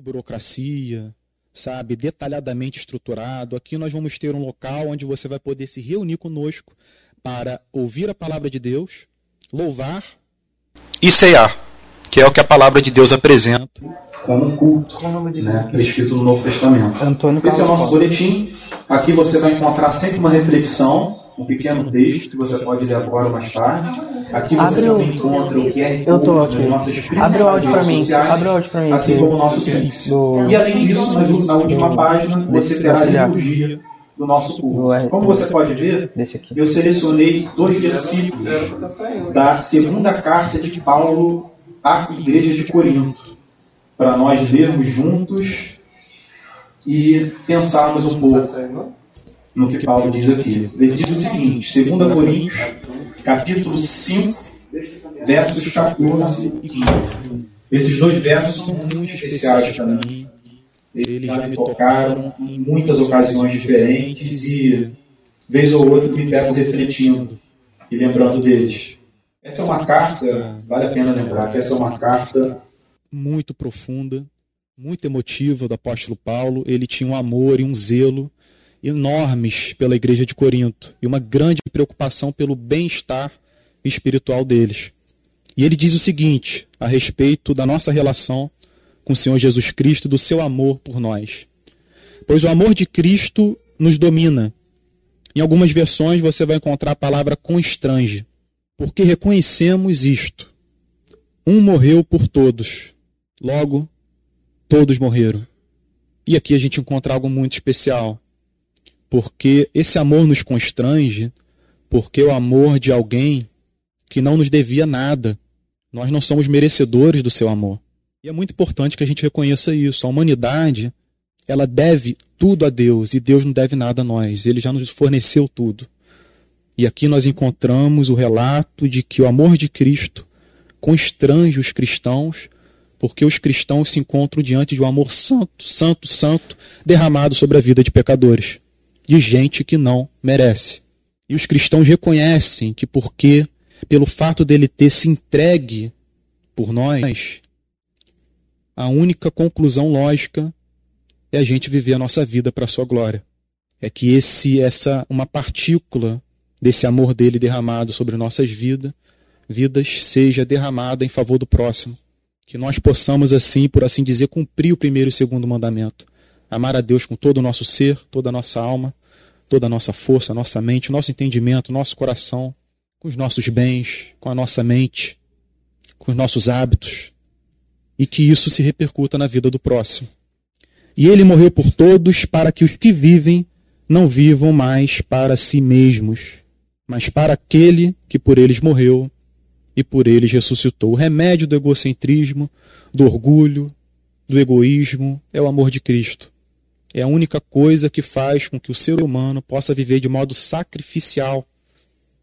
burocracia, sabe, detalhadamente estruturado. Aqui nós vamos ter um local onde você vai poder se reunir conosco para ouvir a palavra de Deus, louvar e cear, que é o que a palavra de Deus apresenta. Como culto, né, prescrito no Novo Testamento. Antônio Esse é o nosso boletim. Aqui você vai encontrar sempre uma reflexão, um pequeno texto que você pode ler agora ou mais tarde. Aqui você Abre o- encontra o QR Eu tô Code aqui. Abre o áudio redes mim. Abre o áudio pra mim. Assim como o nosso Pix. Do- E além disso, na, última página, você terá a liturgia do nosso. R- Como você pode ver, eu selecionei dois versículos da segunda carta de Paulo à igreja de Corinto, para nós lermos juntos e pensarmos um pouco no que Paulo diz aqui. Ele diz o seguinte, 2 Coríntios, capítulo 5, versos 14 e 15. Esses dois versos são muito especiais para mim. Eles já me tocaram em muitas ocasiões diferentes e, vez ou outra, me pego refletindo e lembrando deles. Essa é uma carta, vale a pena lembrar que essa é uma carta muito profunda, muito emotiva do apóstolo Paulo. Ele tinha um amor e um zelo enormes pela igreja de Corinto e uma grande preocupação pelo bem-estar espiritual deles. E ele diz o seguinte a respeito da nossa relação com o Senhor Jesus Cristo do seu amor por nós. Pois o amor de Cristo nos domina. Em algumas versões você vai encontrar a palavra constrange, porque reconhecemos isto. Um morreu por todos, logo todos morreram. E aqui a gente encontra algo muito especial, porque esse amor nos constrange, porque o amor de alguém que não nos devia nada. Nós não somos merecedores do seu amor. E é muito importante que a gente reconheça isso. A humanidade, ela deve tudo a Deus e Deus não deve nada a nós. Ele já nos forneceu tudo. E aqui nós encontramos o relato de que o amor de Cristo constrange os cristãos, porque os cristãos se encontram diante de um amor santo, santo, santo, derramado sobre a vida de pecadores, de gente que não merece. E os cristãos reconhecem que porque pelo fato dele ter se entregue por nós, a única conclusão lógica é a gente viver a nossa vida para a sua glória. É que esse essa uma partícula desse amor dele derramado sobre nossas vidas, vidas seja derramada em favor do próximo. Que nós possamos assim, por assim dizer, cumprir o primeiro e o segundo mandamento. Amar a Deus com todo o nosso ser, toda a nossa alma, toda a nossa força, nossa mente, o nosso entendimento, nosso coração, com os nossos bens, com a nossa mente, com os nossos hábitos, e que isso se repercuta na vida do próximo. E ele morreu por todos para que os que vivem não vivam mais para si mesmos, mas para aquele que por eles morreu e por eles ressuscitou. O remédio do egocentrismo, do orgulho, do egoísmo é o amor de Cristo. É a única coisa que faz com que o ser humano possa viver de modo sacrificial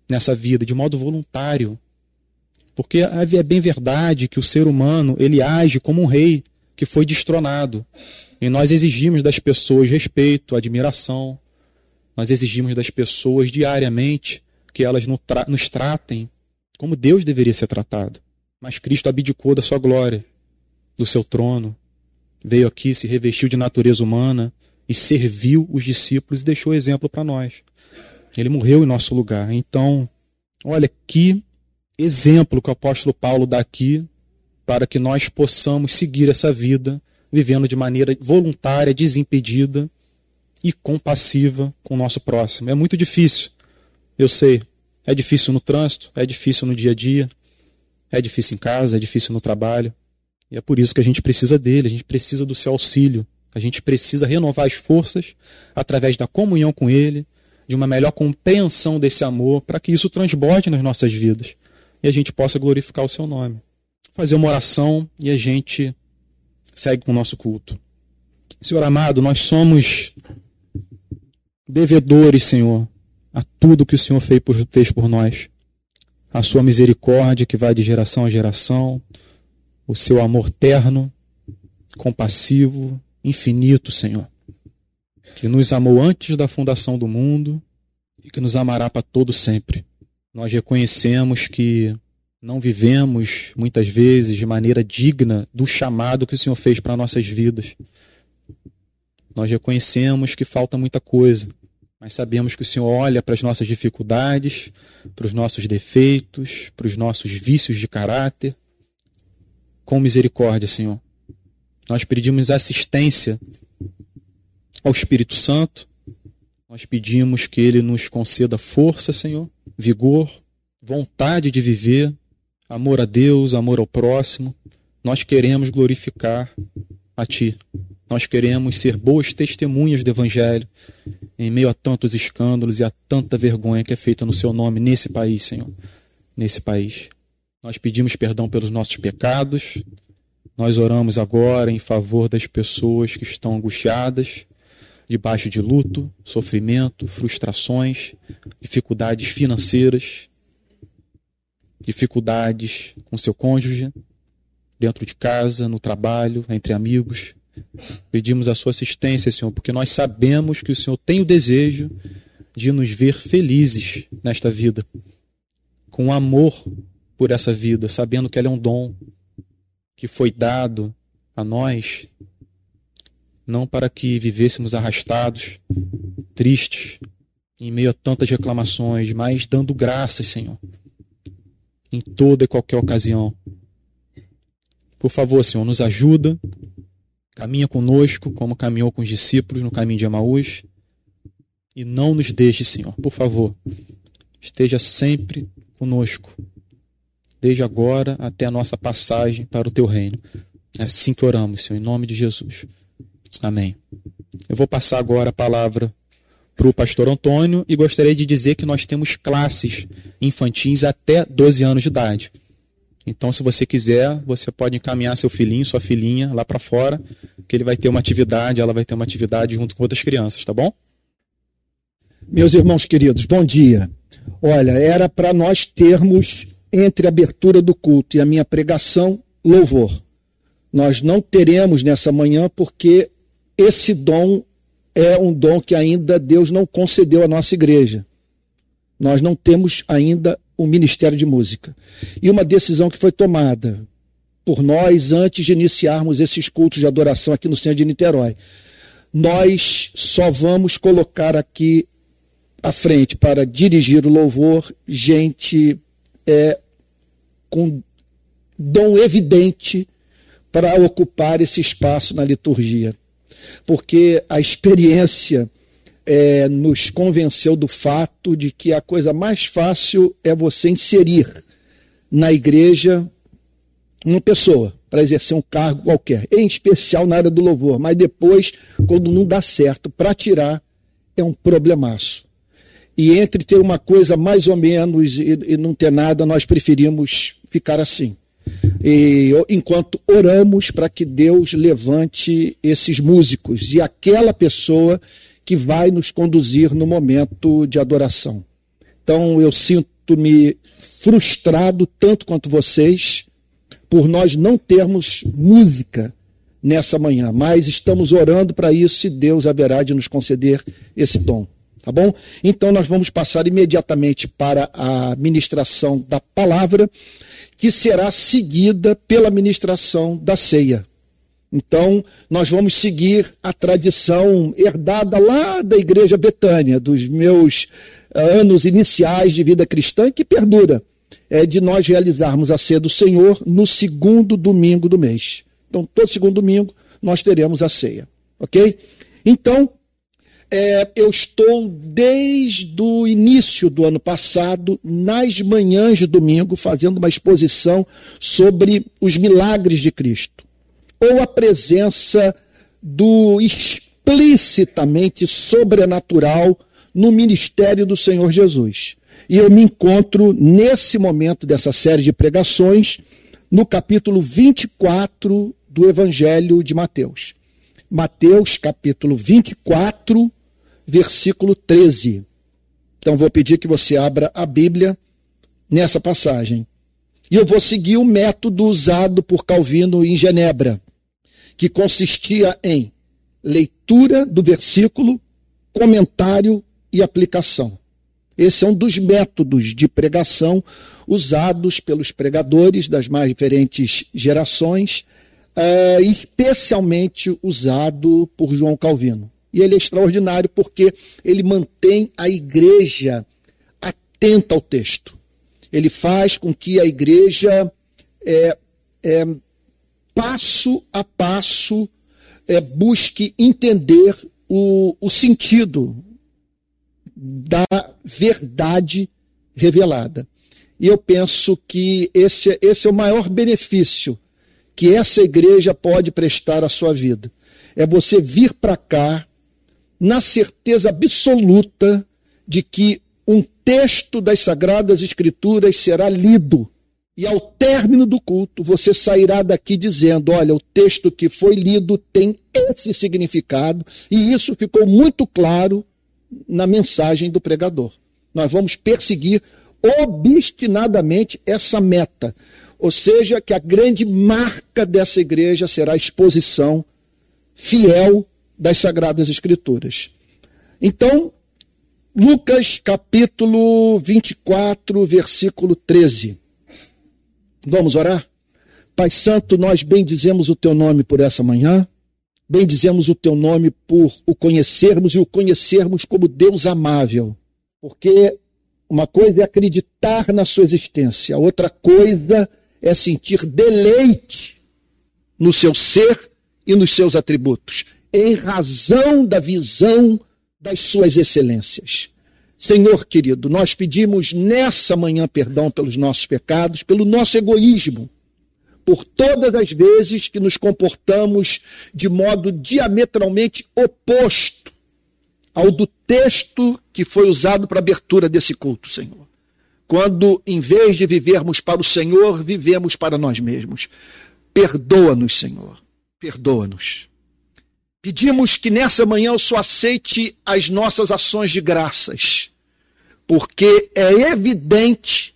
nessa vida, de modo voluntário. Porque é bem verdade que o ser humano ele age como um rei que foi destronado. E nós exigimos das pessoas respeito, admiração. Nós exigimos das pessoas diariamente que elas nos tratem como Deus deveria ser tratado. Mas Cristo abdicou da sua glória, do seu trono, veio aqui, se revestiu de natureza humana e serviu os discípulos e deixou exemplo para nós. Ele morreu em nosso lugar. Então, olha que exemplo que o apóstolo Paulo dá aqui para que nós possamos seguir essa vida vivendo de maneira voluntária, desimpedida e compassiva com o nosso próximo. É muito difícil, eu sei. É difícil no trânsito, é difícil no dia a dia, é difícil em casa, é difícil no trabalho. E é por isso que a gente precisa dele, a gente precisa do seu auxílio, a gente precisa renovar as forças através da comunhão com ele, de uma melhor compreensão desse amor, para que isso transborde nas nossas vidas e a gente possa glorificar o seu nome. Fazer uma oração e a gente segue com o nosso culto. Senhor amado, nós somos devedores, Senhor, a tudo que o Senhor fez por, fez por nós. A sua misericórdia que vai de geração a geração, o seu amor terno, compassivo, infinito, Senhor. Que nos amou antes da fundação do mundo e que nos amará para todo sempre. Nós reconhecemos que não vivemos, muitas vezes, de maneira digna do chamado que o Senhor fez para nossas vidas. Nós reconhecemos que falta muita coisa, mas sabemos que o Senhor olha para as nossas dificuldades, para os nossos defeitos, para os nossos vícios de caráter, com misericórdia, Senhor. Nós pedimos assistência ao Espírito Santo, nós pedimos que ele nos conceda força, Senhor, vigor, vontade de viver, amor a Deus, amor ao próximo. Nós queremos glorificar a Ti. Nós queremos ser boas testemunhas do Evangelho em meio a tantos escândalos e a tanta vergonha que é feita no Seu nome nesse país, Senhor. Nesse país. Nós pedimos perdão pelos nossos pecados. Nós oramos agora em favor das pessoas que estão angustiadas, debaixo de luto, sofrimento, frustrações, dificuldades financeiras, dificuldades com seu cônjuge, dentro de casa, no trabalho, entre amigos. Pedimos a sua assistência, Senhor, porque nós sabemos que o Senhor tem o desejo de nos ver felizes nesta vida, com amor por essa vida, sabendo que ela é um dom que foi dado a nós, não para que vivêssemos arrastados, tristes, em meio a tantas reclamações, mas dando graças, Senhor, em toda e qualquer ocasião. Por favor, Senhor, nos ajuda, caminha conosco, como caminhou com os discípulos no caminho de Emaús, e não nos deixe, Senhor, por favor, esteja sempre conosco, desde agora até a nossa passagem para o teu reino. É assim que oramos, Senhor, em nome de Jesus. Amém. Eu vou passar agora a palavra para o pastor Antônio e gostaria de dizer que nós temos classes infantis até 12 anos de idade. Então, se você quiser, você pode encaminhar seu filhinho, sua filhinha lá para fora, que ele vai ter uma atividade, ela vai ter uma atividade junto com outras crianças, tá bom? Meus irmãos queridos, bom dia. Olha, era para nós termos entre a abertura do culto e a minha pregação louvor. Nós não teremos nessa manhã porque esse dom é um dom que ainda Deus não concedeu à nossa igreja. Nós não temos ainda o um ministério de música. E uma decisão que foi tomada por nós antes de iniciarmos esses cultos de adoração aqui no centro de Niterói. Nós só vamos colocar aqui à frente para dirigir o louvor gente é, com dom evidente para ocupar esse espaço na liturgia porque a experiência é, nos convenceu do fato de que a coisa mais fácil é você inserir na igreja uma pessoa para exercer um cargo qualquer, em especial na área do louvor, mas depois, quando não dá certo, para tirar é um problemaço. E entre ter uma coisa mais ou menos e, e não ter nada, nós preferimos ficar assim e, enquanto oramos para que Deus levante esses músicos e aquela pessoa que vai nos conduzir no momento de adoração. Então eu sinto-me frustrado tanto quanto vocês por nós não termos música nessa manhã, mas estamos orando para isso e Deus haverá de nos conceder esse dom. Tá bom? Então nós vamos passar imediatamente para a ministração da palavra que será seguida pela ministração da ceia. Então, nós vamos seguir a tradição herdada lá da Igreja Betânia, dos meus eh, anos iniciais de vida cristã, que perdura, é de nós realizarmos a ceia do Senhor no segundo domingo do mês. Então, todo segundo domingo, nós teremos a ceia, ok? Então, é, eu estou desde o início do ano passado, nas manhãs de domingo, fazendo uma exposição sobre os milagres de Cristo, ou a presença do explicitamente sobrenatural no ministério do Senhor Jesus. E eu me encontro nesse momento dessa série de pregações no capítulo 24 do Evangelho de Mateus. Mateus, capítulo 24, versículo 13. Então vou pedir que você abra a Bíblia nessa passagem. E eu vou seguir o método usado por Calvino em Genebra, que consistia em leitura do versículo, comentário e aplicação. Esse é um dos métodos de pregação usados pelos pregadores das mais diferentes gerações, uh, especialmente usado por João Calvino. E ele é extraordinário porque ele mantém a igreja atenta ao texto. Ele faz com que a igreja, é, é, passo a passo, é, busque entender o, o sentido da verdade revelada. E eu penso que esse, esse é o maior benefício que essa igreja pode prestar à sua vida. É você vir para cá na certeza absoluta de que um texto das Sagradas Escrituras será lido. E ao término do culto, você sairá daqui dizendo: olha, o texto que foi lido tem esse significado, e isso ficou muito claro na mensagem do pregador. Nós vamos perseguir obstinadamente essa meta. Ou seja, que a grande marca dessa igreja será a exposição fiel das Sagradas Escrituras. Então, Lucas capítulo 24, versículo 13. Vamos orar? Pai Santo, nós bendizemos o teu nome por essa manhã, bendizemos o teu nome por o conhecermos e o conhecermos como Deus amável, porque uma coisa é acreditar na sua existência, outra coisa é sentir deleite no seu ser e nos seus atributos, em razão da visão das suas excelências. Senhor querido, nós pedimos nessa manhã perdão pelos nossos pecados, pelo nosso egoísmo, por todas as vezes que nos comportamos de modo diametralmente oposto ao do texto que foi usado para a abertura desse culto, Senhor. Quando, em vez de vivermos para o Senhor, vivemos para nós mesmos. Perdoa-nos, Senhor. Perdoa-nos. Pedimos que nessa manhã o Senhor aceite as nossas ações de graças, porque é evidente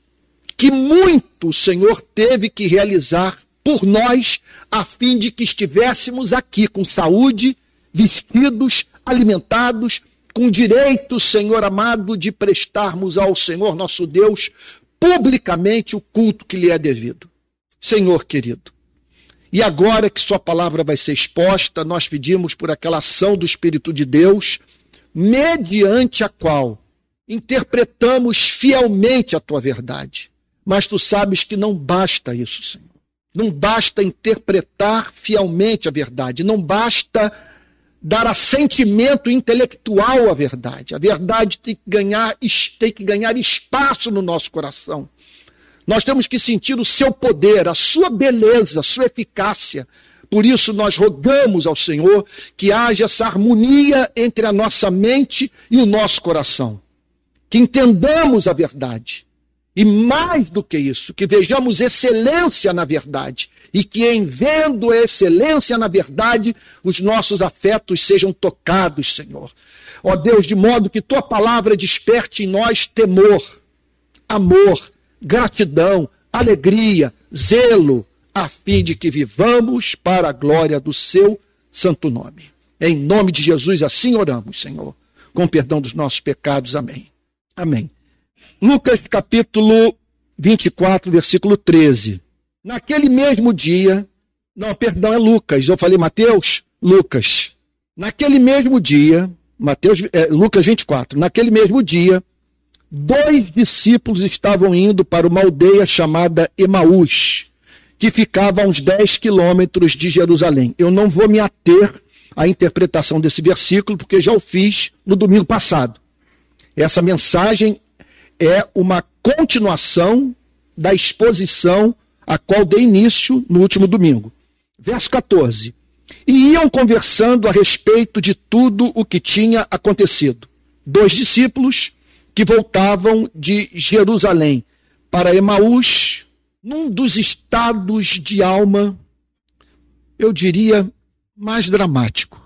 que muito o Senhor teve que realizar por nós, a fim de que estivéssemos aqui com saúde, vestidos, alimentados, com direito, Senhor amado, de prestarmos ao Senhor nosso Deus publicamente o culto que lhe é devido. Senhor querido, e agora que Sua palavra vai ser exposta, nós pedimos por aquela ação do Espírito de Deus, mediante a qual interpretamos fielmente a Tua verdade. Mas Tu sabes que não basta isso, Senhor. Não basta interpretar fielmente a verdade, não basta dar assentimento intelectual à verdade. A verdade tem que ganhar, tem que ganhar espaço no nosso coração. Nós temos que sentir o seu poder, a sua beleza, a sua eficácia. Por isso nós rogamos ao Senhor que haja essa harmonia entre a nossa mente e o nosso coração. Que entendamos a verdade e mais do que isso, que vejamos excelência na verdade. E que, em vendo a excelência na verdade, os nossos afetos sejam tocados, Senhor. Ó Deus, de modo que tua palavra desperte em nós temor, amor, gratidão, alegria, zelo, a fim de que vivamos para a glória do seu santo nome. Em nome de Jesus, assim oramos, Senhor, com perdão dos nossos pecados. Amém. Amém. Lucas capítulo 24, versículo 13. Naquele mesmo dia, não, perdão, é Lucas, eu falei Mateus? Lucas. Naquele mesmo dia, Mateus, é, Lucas 24, naquele mesmo dia, dois discípulos estavam indo para uma aldeia chamada Emaús, que ficava a uns 10 quilômetros de Jerusalém. Eu não vou me ater à interpretação desse versículo, porque já o fiz no domingo passado. Essa mensagem é uma continuação da exposição a qual dei início no último domingo. Verso 14. E iam conversando a respeito de tudo o que tinha acontecido. Dois discípulos que voltavam de Jerusalém para Emaús, num dos estados de alma, eu diria, mais dramático.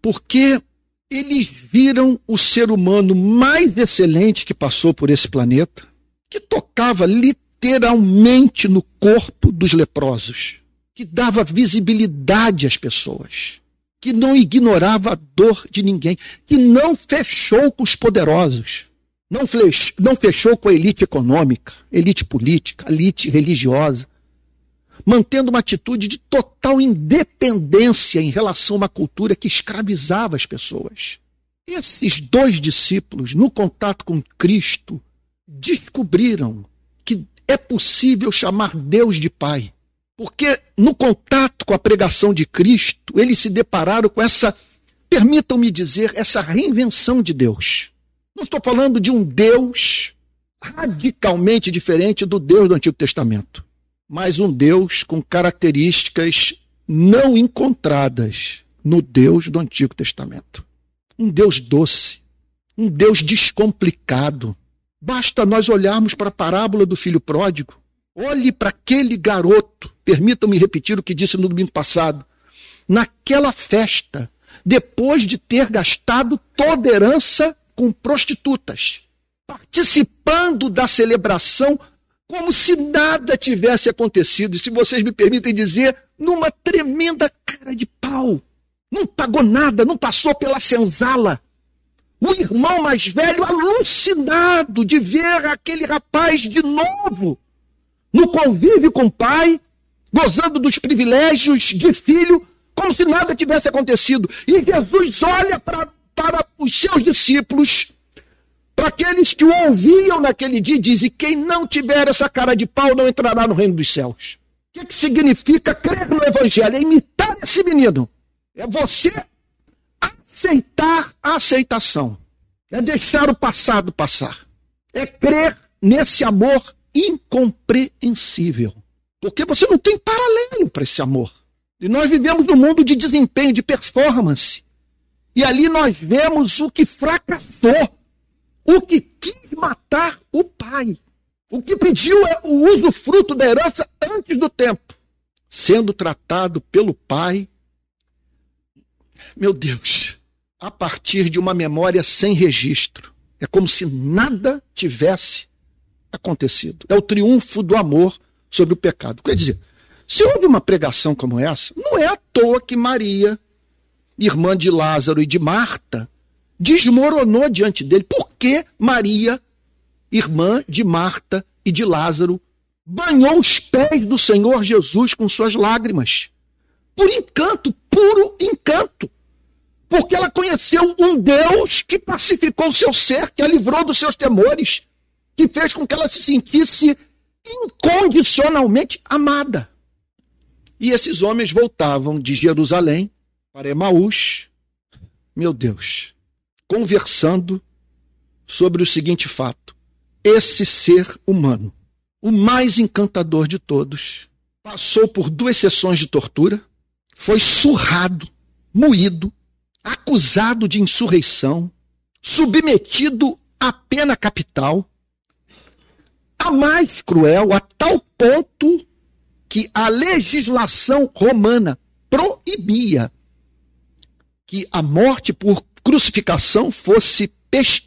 Porque eles viram o ser humano mais excelente que passou por esse planeta, que tocava literalmente no corpo dos leprosos, que dava visibilidade às pessoas, que não ignorava a dor de ninguém, que não fechou com os poderosos. não, não fechou com a elite econômica, elite política, elite religiosa, mantendo uma atitude de total independência em relação a uma cultura que escravizava as pessoas. Esses dois discípulos, no contato com Cristo, descobriram que é possível chamar Deus de Pai. Porque no contato com a pregação de Cristo, eles se depararam com essa, permitam-me dizer, essa reinvenção de Deus. Não estou falando de um Deus radicalmente diferente do Deus do Antigo Testamento, mas um Deus com características não encontradas no Deus do Antigo Testamento. Um Deus doce, um Deus descomplicado. Basta nós olharmos para a parábola do filho pródigo. Olhe para aquele garoto, permitam-me repetir o que disse no domingo passado. Naquela festa, depois de ter gastado toda herança com prostitutas, participando da celebração como se nada tivesse acontecido, se vocês me permitem dizer, numa tremenda cara de pau. Não pagou nada, não passou pela senzala. O irmão mais velho alucinado de ver aquele rapaz de novo no convívio com o pai, gozando dos privilégios de filho, como se nada tivesse acontecido. E Jesus olha para para os seus discípulos, para aqueles que o ouviam naquele dia, diz: E quem não tiver essa cara de pau não entrará no reino dos céus. O que, que significa crer no Evangelho? É imitar esse menino. É você aceitar a aceitação. É deixar o passado passar. É crer nesse amor incompreensível. Porque você não tem paralelo para esse amor. E nós vivemos num mundo de desempenho, de performance. E ali nós vemos o que fracassou, o que quis matar o pai, o que pediu é o uso fruto da herança antes do tempo, sendo tratado pelo pai, meu Deus, a partir de uma memória sem registro. É como se nada tivesse acontecido. É o triunfo do amor sobre o pecado. Quer dizer, se houve uma pregação como essa, não é à toa que Maria irmã de Lázaro e de Marta, desmoronou diante dele. Por que Maria, irmã de Marta e de Lázaro, banhou os pés do Senhor Jesus com suas lágrimas? Por encanto, puro encanto. Porque ela conheceu um Deus que pacificou o seu ser, que a livrou dos seus temores, que fez com que ela se sentisse incondicionalmente amada. E esses homens voltavam de Jerusalém para Emaús, meu Deus, conversando sobre o seguinte fato: esse ser humano, o mais encantador de todos, passou por duas sessões de tortura, foi surrado, moído, acusado de insurreição, submetido à pena capital, a mais cruel, a tal ponto que a legislação romana proibia que a morte por crucificação fosse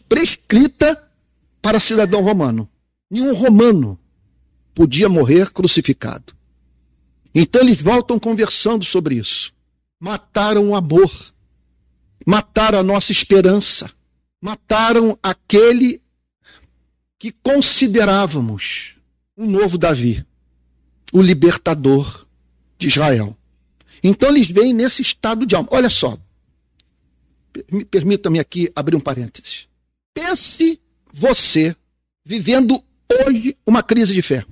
prescrita para cidadão romano. Nenhum romano podia morrer crucificado. Então eles voltam conversando sobre isso. Mataram o amor, mataram a nossa esperança, mataram aquele que considerávamos um novo Davi, o libertador de Israel. Então eles vêm nesse estado de alma. Olha só, permita-me aqui abrir um parênteses. Pense você vivendo hoje uma crise de fé.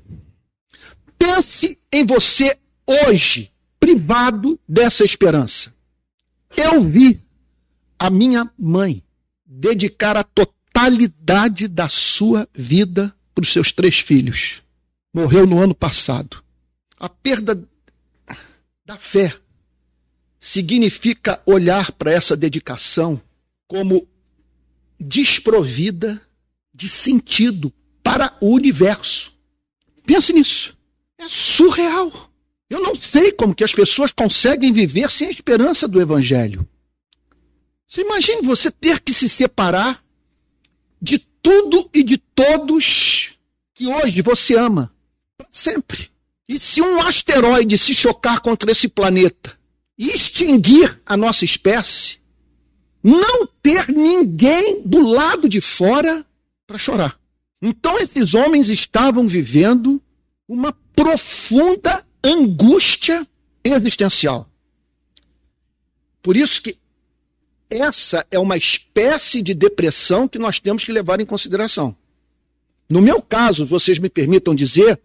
Pense em você hoje, privado dessa esperança. Eu vi a minha mãe dedicar a totalidade da sua vida para os seus três filhos. Morreu no ano passado. A perda da fé significa olhar para essa dedicação como desprovida de sentido para o universo. Pense nisso. É surreal. Eu não sei como que as pessoas conseguem viver sem a esperança do evangelho. Você imagine você ter que se separar de tudo e de todos que hoje você ama sempre. E se um asteroide se chocar contra esse planeta extinguir a nossa espécie, não ter ninguém do lado de fora para chorar. Então esses homens estavam vivendo uma profunda angústia existencial. Por isso que essa é uma espécie de depressão que nós temos que levar em consideração. No meu caso, vocês me permitam dizer,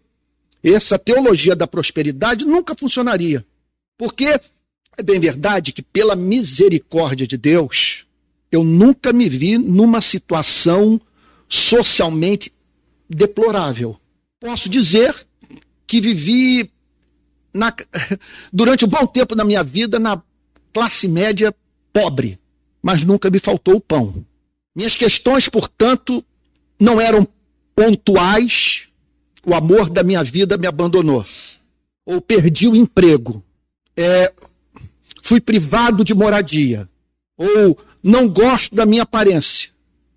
essa teologia da prosperidade nunca funcionaria. Porque é bem verdade que, pela misericórdia de Deus, eu nunca me vi numa situação socialmente deplorável. Posso dizer que vivi na, durante um bom tempo da minha vida na classe média pobre, mas nunca me faltou o pão. Minhas questões, portanto, não eram pontuais. O amor da minha vida me abandonou. Ou perdi o emprego. É, fui privado de moradia. Ou não gosto da minha aparência.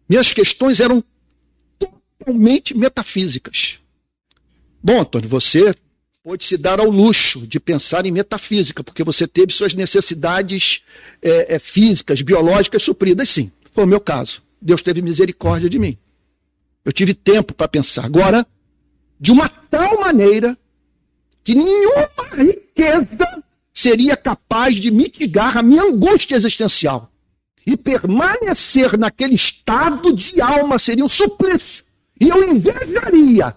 Minhas questões eram totalmente metafísicas. Bom, Antônio, você pode se dar ao luxo de pensar em metafísica, porque você teve suas necessidades é, é, físicas, biológicas supridas, sim. Foi o meu caso. Deus teve misericórdia de mim. Eu tive tempo para pensar. Agora, de uma tal maneira que nenhuma riqueza seria capaz de mitigar a minha angústia existencial. E permanecer naquele estado de alma seria um suplício. E eu invejaria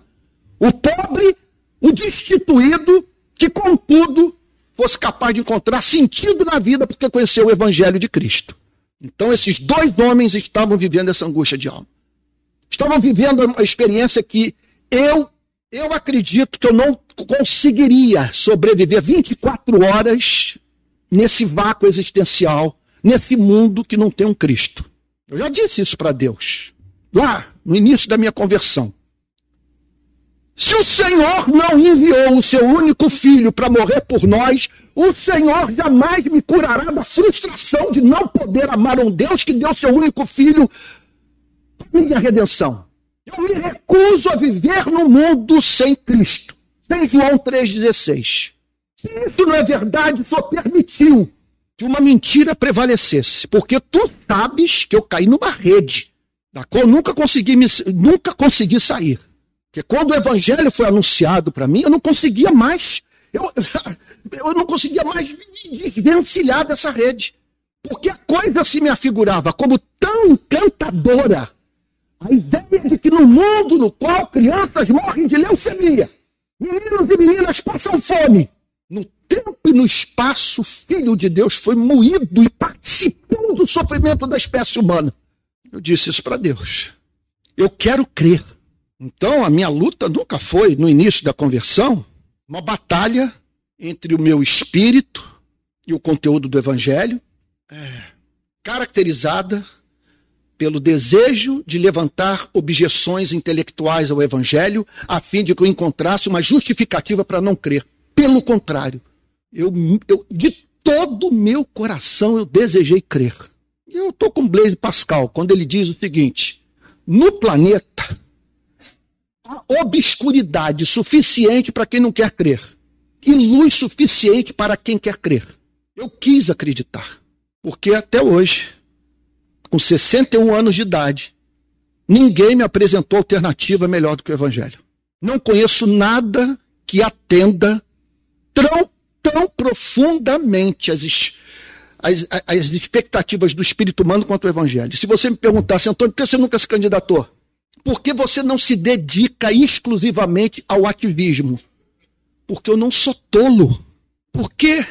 o pobre, o destituído, que contudo fosse capaz de encontrar sentido na vida porque conheceu o evangelho de Cristo. Então esses dois homens estavam vivendo essa angústia de alma. Estavam vivendo uma experiência que eu eu acredito que eu não conseguiria sobreviver 24 horas nesse vácuo existencial, nesse mundo que não tem um Cristo. Eu já disse isso para Deus, lá no início da minha conversão. Se o Senhor não enviou o seu único filho para morrer por nós, o Senhor jamais me curará da frustração de não poder amar um Deus que deu seu único filho para minha redenção. Eu me recuso a viver no mundo sem Cristo. Sem João 3,16. Se isso não é verdade, só permitiu que uma mentira prevalecesse. Porque tu sabes que eu caí numa rede da qual nunca consegui, me, nunca consegui sair. Porque quando o evangelho foi anunciado para mim, eu não conseguia mais. Eu, eu não conseguia mais desvencilhar dessa rede. Porque a coisa se me afigurava como tão encantadora. A ideia de que no mundo no qual crianças morrem de leucemia, meninos e meninas passam fome, no tempo e no espaço, o Filho de Deus foi moído e participou do sofrimento da espécie humana. Eu disse isso para Deus. Eu quero crer. Então, a minha luta nunca foi, no início da conversão, uma batalha entre o meu espírito e o conteúdo do Evangelho, é, caracterizada pelo desejo de levantar objeções intelectuais ao Evangelho, a fim de que eu encontrasse uma justificativa para não crer. Pelo contrário, eu, eu de todo o meu coração eu desejei crer. Eu estou com Blaise Pascal quando ele diz o seguinte: no planeta obscuridade suficiente para quem não quer crer e luz suficiente para quem quer crer. Eu quis acreditar, porque até hoje, com 61 anos de idade, ninguém me apresentou alternativa melhor do que o Evangelho. Não conheço nada que atenda tão, tão profundamente as, as, as expectativas do espírito humano quanto o Evangelho. Se você me perguntasse, Antônio, por que você nunca se candidatou? Por que você não se dedica exclusivamente ao ativismo? Porque eu não sou tolo. Porque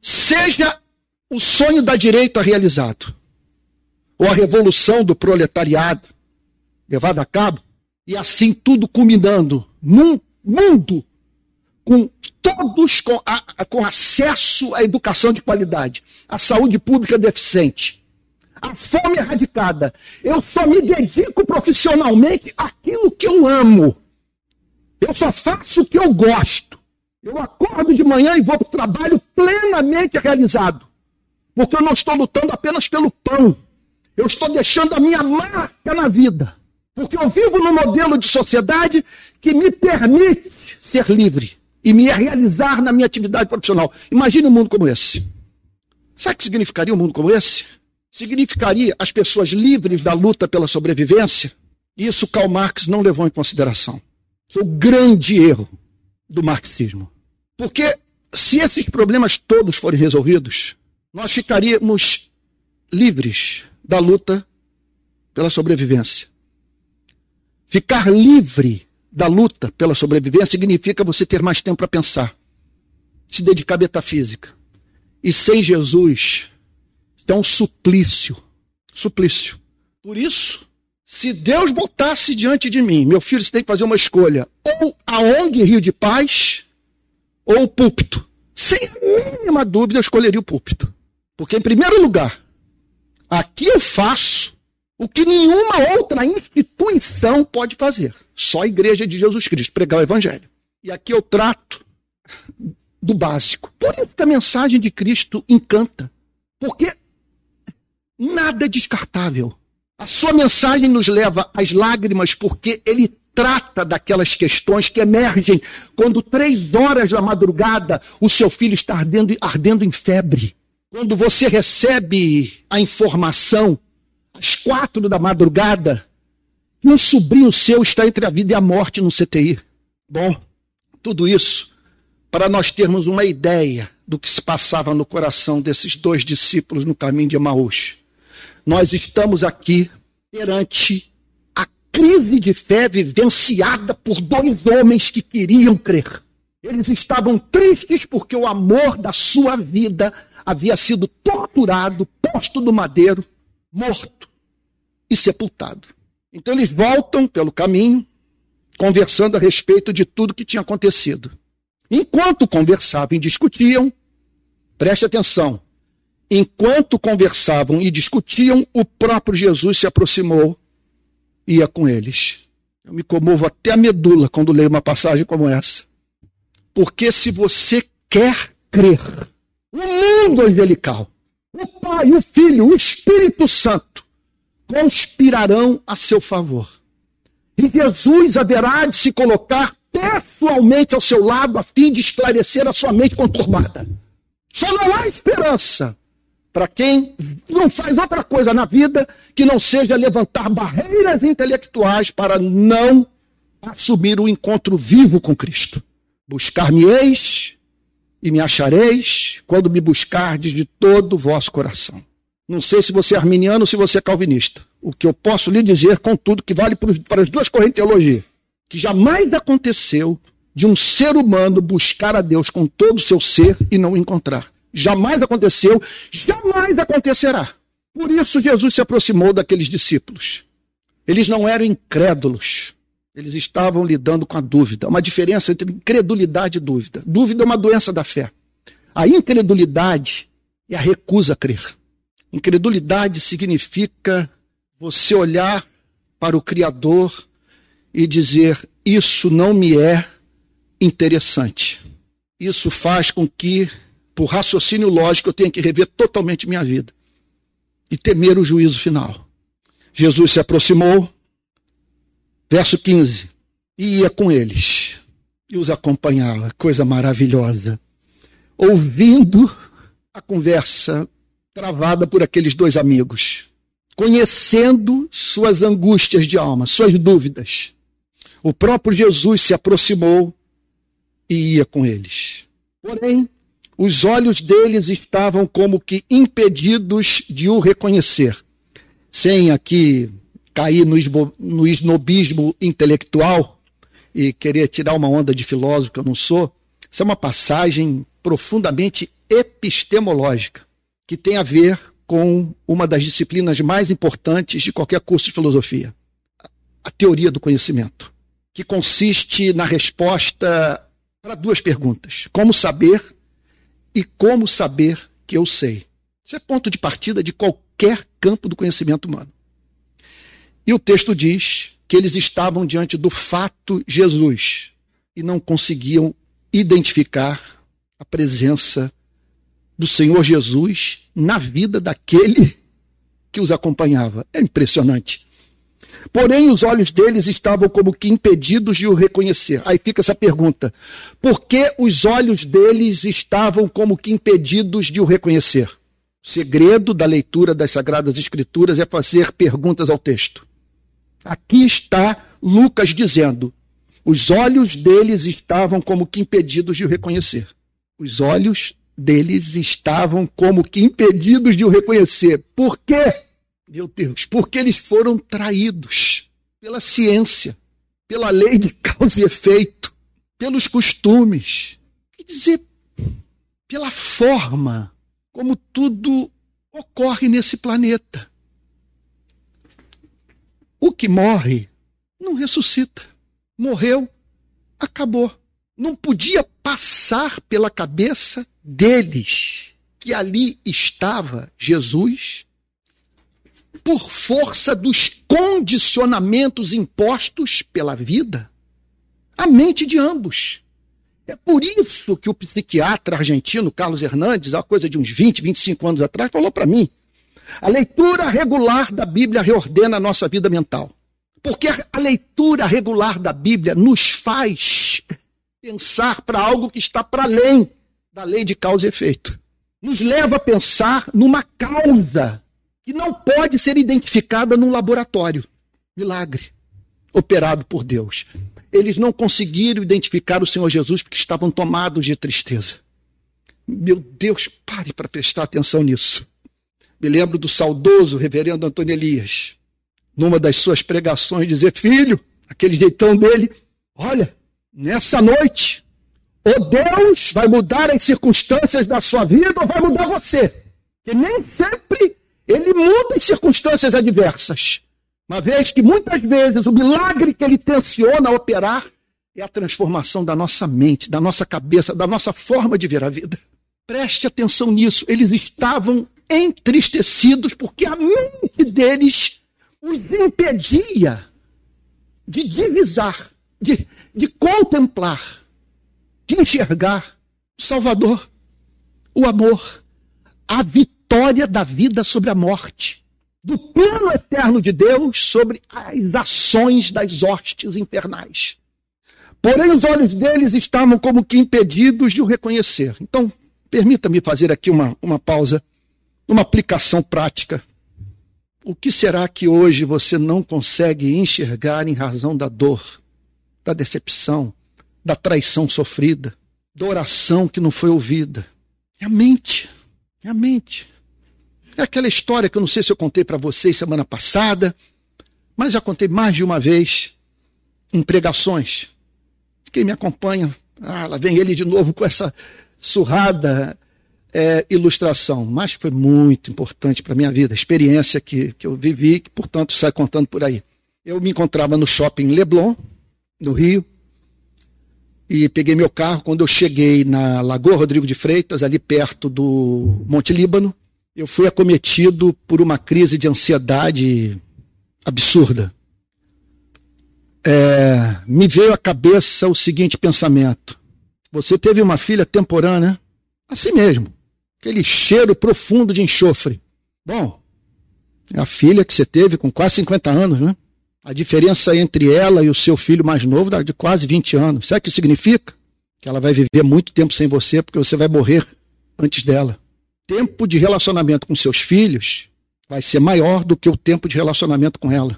seja o sonho da direita realizado, ou a revolução do proletariado levada a cabo, e assim tudo culminando num mundo com todos com, a, com acesso à educação de qualidade, à saúde pública deficiente, a fome erradicada. Eu só me dedico profissionalmente àquilo que eu amo. Eu só faço o que eu gosto. Eu acordo de manhã e vou para o trabalho plenamente realizado. Porque eu não estou lutando apenas pelo pão. Eu estou deixando a minha marca na vida. Porque eu vivo num modelo de sociedade que me permite ser livre e me realizar na minha atividade profissional. Imagine um mundo como esse. Sabe o que significaria um mundo como esse? Significaria as pessoas livres da luta pela sobrevivência? Isso Karl Marx não levou em consideração. Foi o grande erro do marxismo. Porque se esses problemas todos forem resolvidos, nós ficaríamos livres da luta pela sobrevivência. Ficar livre da luta pela sobrevivência significa você ter mais tempo para pensar, se dedicar à metafísica. E sem Jesus, é um suplício. Suplício. Por isso, se Deus botasse diante de mim, meu filho, você tem que fazer uma escolha: ou a ONG Rio de Paz, ou o púlpito. Sem a mínima dúvida, eu escolheria o púlpito. Porque, em primeiro lugar, aqui eu faço o que nenhuma outra instituição pode fazer. Só a Igreja de Jesus Cristo, pregar o Evangelho. E aqui eu trato do básico. Por isso que a mensagem de Cristo encanta. Porque nada é descartável. A sua mensagem nos leva às lágrimas porque ele trata daquelas questões que emergem quando três horas da madrugada o seu filho está ardendo, ardendo em febre. Quando você recebe a informação às quatro da madrugada que um sobrinho seu está entre a vida e a morte no CTI. Bom, tudo isso para nós termos uma ideia do que se passava no coração desses dois discípulos no caminho de Emaús. Nós estamos aqui perante a crise de fé vivenciada por dois homens que queriam crer. Eles estavam tristes porque o amor da sua vida havia sido torturado, posto no madeiro, morto e sepultado. Então eles voltam pelo caminho, conversando a respeito de tudo que tinha acontecido. Enquanto conversavam e discutiam, preste atenção, enquanto conversavam e discutiam, o próprio Jesus se aproximou e ia com eles. Eu me comovo até a medula quando leio uma passagem como essa. Porque se você quer crer, o mundo angelical, o Pai, o Filho, o Espírito Santo conspirarão a seu favor. E Jesus haverá de se colocar pessoalmente ao seu lado a fim de esclarecer a sua mente conturbada. Só não há esperança para quem não faz outra coisa na vida que não seja levantar barreiras intelectuais para não assumir o encontro vivo com Cristo. Buscar-me-eis e me achareis quando me buscardes de todo o vosso coração. Não sei se você é arminiano ou se você é calvinista. O que eu posso lhe dizer, contudo, que vale para as duas correntes de teologia, que jamais aconteceu de um ser humano buscar a Deus com todo o seu ser e não encontrar. Jamais aconteceu, jamais acontecerá. Por isso Jesus se aproximou daqueles discípulos. Eles não eram incrédulos. Eles estavam lidando com a dúvida. Uma diferença entre incredulidade e dúvida. Dúvida é uma doença da fé. A incredulidade é a recusa a crer. Incredulidade significa você olhar para o Criador e dizer: Isso não me é interessante. Isso faz com que por raciocínio lógico, eu tenho que rever totalmente minha vida e temer o juízo final. Jesus se aproximou, verso 15, e ia com eles e os acompanhava, coisa maravilhosa, ouvindo a conversa travada por aqueles dois amigos, conhecendo suas angústias de alma, suas dúvidas. O próprio Jesus se aproximou e ia com eles. Porém, os olhos deles estavam como que impedidos de o reconhecer. Sem aqui cair no, no esnobismo intelectual e querer tirar uma onda de filósofo que eu não sou, isso é uma passagem profundamente epistemológica, que tem a ver com uma das disciplinas mais importantes de qualquer curso de filosofia, a teoria do conhecimento, que consiste na resposta para duas perguntas: como saber e como saber que eu sei? Isso é ponto de partida de qualquer campo do conhecimento humano. E o texto diz que eles estavam diante do fato Jesus e não conseguiam identificar a presença do Senhor Jesus na vida daquele que os acompanhava. É impressionante. Porém, os olhos deles estavam como que impedidos de o reconhecer. Aí fica essa pergunta: por que os olhos deles estavam como que impedidos de o reconhecer? O segredo da leitura das Sagradas Escrituras é fazer perguntas ao texto. Aqui está Lucas dizendo: os olhos deles estavam como que impedidos de o reconhecer. Os olhos deles estavam como que impedidos de o reconhecer. Por quê? Meu Deus, porque eles foram traídos pela ciência, pela lei de causa e efeito, pelos costumes. Quer dizer, pela forma como tudo ocorre nesse planeta. O que morre não ressuscita. Morreu, acabou. Não podia passar pela cabeça deles que ali estava Jesus, por força dos condicionamentos impostos pela vida, a mente de ambos. É por isso que o psiquiatra argentino Carlos Hernandes, há coisa de uns 20, 25 anos atrás, falou para mim: a leitura regular da Bíblia reordena a nossa vida mental. Porque a leitura regular da Bíblia nos faz pensar para algo que está para além da lei de causa e efeito. Nos leva a pensar numa causa que não pode ser identificada num laboratório. Milagre operado por Deus eles não conseguiram identificar o Senhor Jesus porque estavam tomados de tristeza. Meu Deus, pare para prestar atenção nisso. Me lembro do saudoso reverendo Antônio Elias, numa das suas pregações, dizer: Filho, aquele jeitão dele, olha, nessa noite, ou Deus vai mudar as circunstâncias da sua vida ou vai mudar você. Que nem sempre ele muda as circunstâncias adversas. Uma vez que muitas vezes o milagre que ele tenciona operar é a transformação da nossa mente, da nossa cabeça, da nossa forma de ver a vida. Preste atenção nisso. Eles estavam entristecidos porque a mente deles os impedia de divisar, de, de contemplar, de enxergar o Salvador, o amor, a vitória da vida sobre a morte do plano eterno de Deus sobre as ações das hostes infernais. Porém, os olhos deles estavam como que impedidos de o reconhecer. Então, permita-me fazer aqui uma, uma pausa, uma aplicação prática. O que será que hoje você não consegue enxergar em razão da dor, da decepção, da traição sofrida, da oração que não foi ouvida? É a mente. É a mente. É aquela história que eu não sei se eu contei para vocês semana passada, mas já contei mais de uma vez em pregações. Quem me acompanha, ah, lá vem ele de novo com essa surrada é, ilustração, mas foi muito importante para a minha vida, a experiência que, que eu vivi, que portanto sai contando por aí. Eu me encontrava no shopping Leblon, no Rio, e peguei meu carro. Quando eu cheguei na Lagoa Rodrigo de Freitas, ali perto do Monte Líbano, eu fui acometido por uma crise de ansiedade absurda. É, me veio à cabeça o seguinte pensamento: você teve uma filha temporânea, assim mesmo, aquele cheiro profundo de enxofre. Bom, é a filha que você teve com quase 50 anos, né? A diferença entre ela e o seu filho mais novo é de quase 20 anos. Sabe o que significa? Que ela vai viver muito tempo sem você, porque você vai morrer antes dela tempo de relacionamento com seus filhos vai ser maior do que o tempo de relacionamento com ela.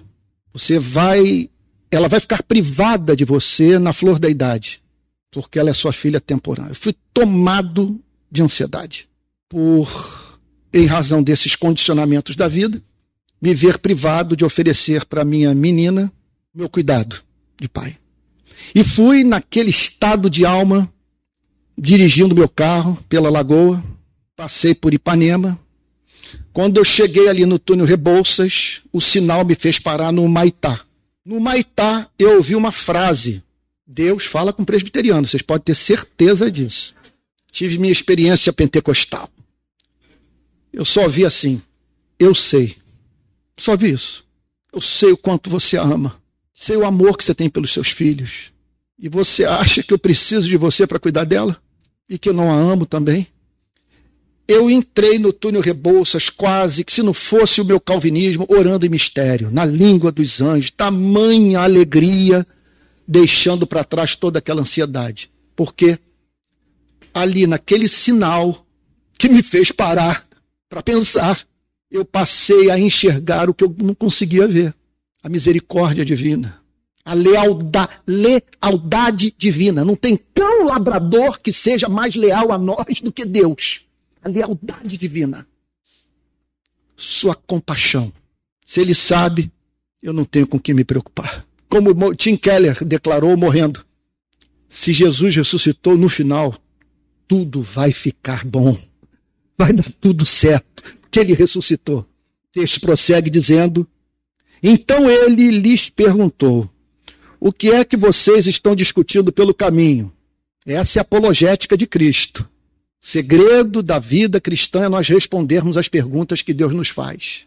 Você vai, ela vai ficar privada de você na flor da idade, porque ela é sua filha temporânea. Eu fui tomado de ansiedade por, em razão desses condicionamentos da vida, me ver privado de oferecer para minha menina meu cuidado de pai. E fui naquele estado de alma, dirigindo meu carro pela lagoa, Passei por Ipanema. Quando eu cheguei ali no túnel Rebouças, o sinal me fez parar no Maitá. No Maitá, eu ouvi uma frase. Deus fala com presbiteriano, vocês podem ter certeza disso. Tive minha experiência pentecostal. Eu só vi assim. Eu sei. Só vi isso. Eu sei o quanto você ama. Sei o amor que você tem pelos seus filhos. E você acha que eu preciso de você para cuidar dela? E que eu não a amo também? Eu entrei no túnel Rebouças quase que se não fosse o meu calvinismo, orando em mistério, na língua dos anjos, tamanha alegria, deixando para trás toda aquela ansiedade. Porque ali naquele sinal que me fez parar para pensar. Eu passei a enxergar o que eu não conseguia ver: a misericórdia divina, a lealdade, lealdade divina. Não tem tão labrador que seja mais leal a nós do que Deus. A lealdade divina. Sua compaixão. Se ele sabe, eu não tenho com que me preocupar. Como Tim Keller declarou morrendo: se Jesus ressuscitou no final, tudo vai ficar bom. Vai dar tudo certo, porque ele ressuscitou. O texto prossegue dizendo: Então ele lhes perguntou: O que é que vocês estão discutindo pelo caminho? Essa é a apologética de Cristo. Segredo da vida cristã é nós respondermos as perguntas que Deus nos faz.